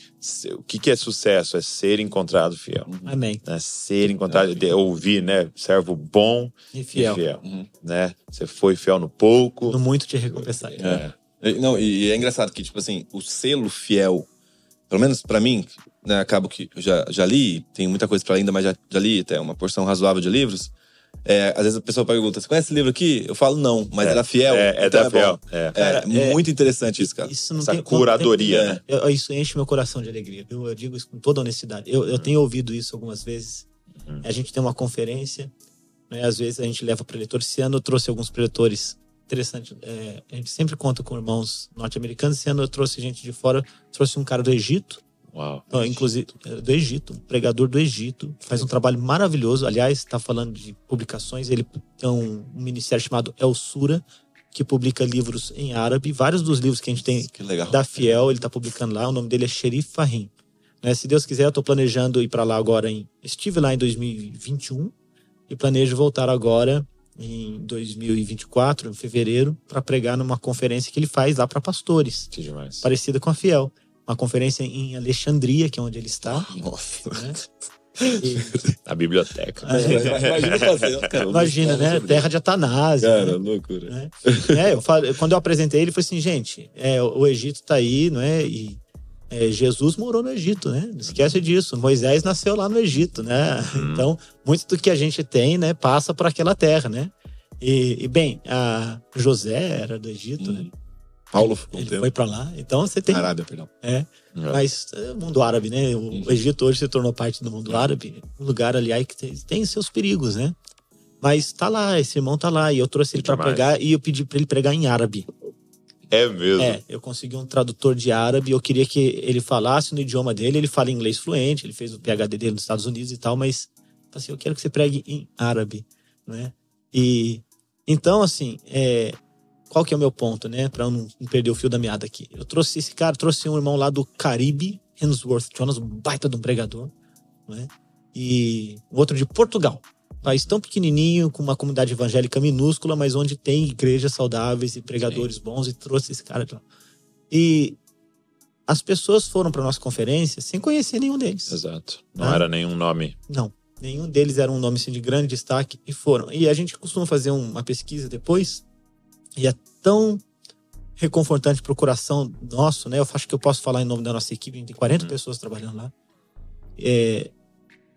o que, que é sucesso? É ser encontrado fiel. Amém. Né? Ser encontrado, de ouvir, né? Servo bom E e fiel. fiel, Uhum. né? Você foi fiel no pouco. No muito te recompensar. É. E- Não, e e é engraçado que, tipo assim, o selo fiel, pelo menos pra mim, né, acabo que eu já, já li, tem muita coisa pra ler ainda, mas já, já li até uma porção razoável de livros. é, às vezes a pessoa pergunta: você conhece esse livro aqui? Eu falo, não, mas é, da Fiel. É, é então da Fiel. bom. É. É, muito interessante isso, cara. Isso não Essa tem, curadoria, não tem- né? Eu- Isso enche meu coração de alegria. viu? Eu, digo isso com toda honestidade. Eu, eu tenho ouvido isso algumas vezes. Uhum. A gente tem uma conferência, né? às vezes a gente leva preletores. Esse ano eu trouxe alguns preletores. Interessante. é, a gente sempre conta com irmãos norte-americanos. Esse ano eu trouxe gente de fora. Trouxe um cara do Egito. Uau. Inclusive, é, do Egito, um pregador do Egito, faz um trabalho maravilhoso. Aliás, está falando de publicações. Ele tem um, um ministério chamado El Sura, que publica livros em árabe. Vários dos livros que a gente tem da Fiel, ele está publicando lá. O nome dele é Sherif Fahim. Né, se Deus quiser, eu estou planejando ir para lá agora. Em, estive lá em 2021 e planejo voltar agora em 2024, em fevereiro, para pregar numa conferência que ele faz lá para pastores, Que demais. parecida com a Fiel. Uma conferência em Alexandria, que é onde ele está. Nossa. né? E- A biblioteca. Imagina fazer, cara. imagina, né? Terra de Atanásio. isso. né? Cara, loucura. né? É, eu falo- quando eu apresentei ele, foi assim, gente, é, o Egito tá aí, não é? E é, Jesus morou no Egito, né? Não esquece disso. Moisés nasceu lá no Egito, né? Então, muito do que a gente tem, né, passa por aquela terra, né? E, e, bem, a José era do Egito, né? Paulo ficou um Ele tempo. foi para lá. Então você tem. Arábia, perdão. É, mas é, o mundo árabe, né? O, o Egito hoje se tornou parte do mundo árabe, um lugar ali aí que tem, tem seus perigos, né? Mas tá lá, esse irmão tá lá e eu trouxe ele para pregar e eu pedi para ele pregar em árabe. É mesmo. É, eu consegui um tradutor de árabe, eu queria que ele falasse no idioma dele, ele fala inglês fluente, ele fez o PhD dele nos Estados Unidos e tal, mas assim, eu quero que você pregue em árabe, né? E então assim, é, qual que é o meu ponto, né, para não, não perder o fio da meada aqui? Eu trouxe esse cara, trouxe um irmão lá do Caribe, Hemsworth Jonas, um baita de um pregador, né? E outro de Portugal. País tão pequenininho, com uma comunidade evangélica minúscula, mas onde tem igrejas saudáveis e pregadores bons, e trouxe esse cara de lá. E as pessoas foram para nossa conferência sem conhecer nenhum deles. Exato. Não Ah. era nenhum nome. Não. Nenhum deles era um nome assim, de grande destaque e foram. E a gente costuma fazer um- uma pesquisa depois, e é tão reconfortante pro coração nosso, né? Eu acho que eu posso falar em nome da nossa equipe, a gente tem 40 pessoas trabalhando lá. É,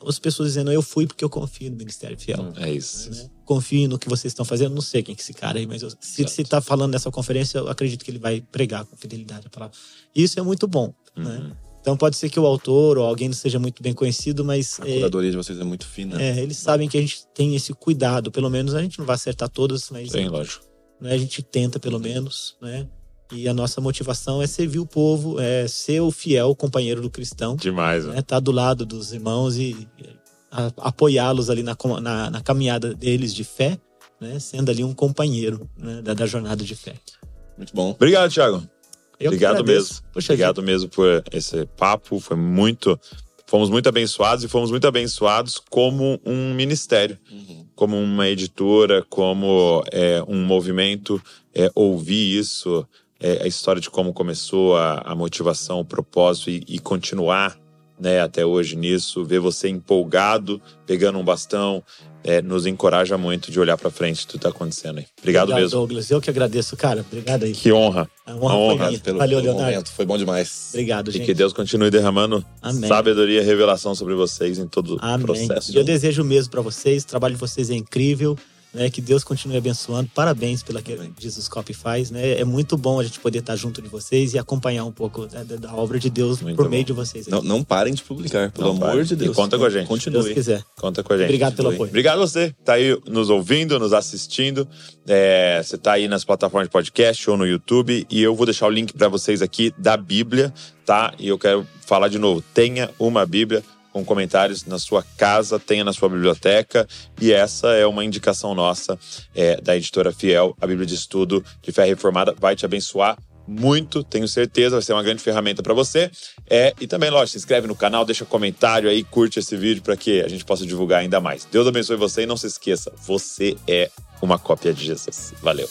as pessoas dizendo, eu fui porque eu confio no Ministério Fiel. É isso. né? Confio no que vocês estão fazendo. Não sei quem que é esse cara aí, mas eu- se Exato. está falando nessa conferência, eu acredito que ele vai pregar com fidelidade a palavra. Isso é muito bom, né? Uhum. Então pode ser que o autor ou alguém não seja muito bem conhecido, mas A é, curadoria de vocês é muito fina. é, eles sabem que a gente tem esse cuidado. Pelo menos a gente não vai acertar todas, mas Sim, lógico. Né, a gente tenta pelo menos, né? E a nossa motivação é servir o povo, é ser o fiel companheiro do cristão, Demais, né? Tá do lado dos irmãos e a- apoiá-los ali na, na, na caminhada deles de fé, né? Sendo ali um companheiro né, da, da jornada de fé. Muito bom. Obrigado, Thiago. Eu Obrigado mesmo. Poxa Obrigado mesmo por esse papo. Foi muito. Fomos muito abençoados e fomos muito abençoados como um ministério, Uhum. Como uma editora, como é, um movimento. É, ouvir isso, é, a história de como começou, a, a motivação, o propósito e, e continuar né, até hoje nisso, ver você empolgado, pegando um bastão, é, nos encoraja muito de olhar para frente tudo que tá acontecendo aí. Obrigado, mesmo. Douglas. Eu que agradeço, cara. Obrigado aí. Que honra. A honra, honra. Pelo, Valeu, pelo Leonardo. momento. Foi bom demais. Obrigado, E gente. que Deus continue derramando Amém. sabedoria e revelação sobre vocês em todo o Amém. processo. E eu desejo o mesmo para vocês. O trabalho de vocês é incrível. Né, que Deus continue abençoando. Parabéns pela que. Jesus Copy faz. Né? É muito bom a gente poder estar junto de vocês e acompanhar um pouco da, da- da obra de Deus Muito por bom. meio de vocês. Não, não parem de publicar, pelo Não amor parem. de E Deus. conta com a gente. Se Continue. quiser. Conta com a gente. Obrigado pelo apoio. Obrigado a você que tá aí nos ouvindo, nos assistindo. É, você tá aí nas plataformas de podcast ou no YouTube. E eu vou deixar o link para vocês aqui da Bíblia, tá? E eu quero falar de novo: tenha uma Bíblia com comentários na sua casa, tenha na sua biblioteca. E essa é uma indicação nossa é, da editora Fiel, a Bíblia de Estudo de Fé Reformada. Vai te abençoar muito, tenho certeza, vai ser uma grande ferramenta para você. É, e também, lógico, se inscreve no canal, deixa comentário aí, curte esse vídeo para que a gente possa divulgar ainda mais. Deus abençoe você e não se esqueça, você é uma cópia de Jesus. Valeu.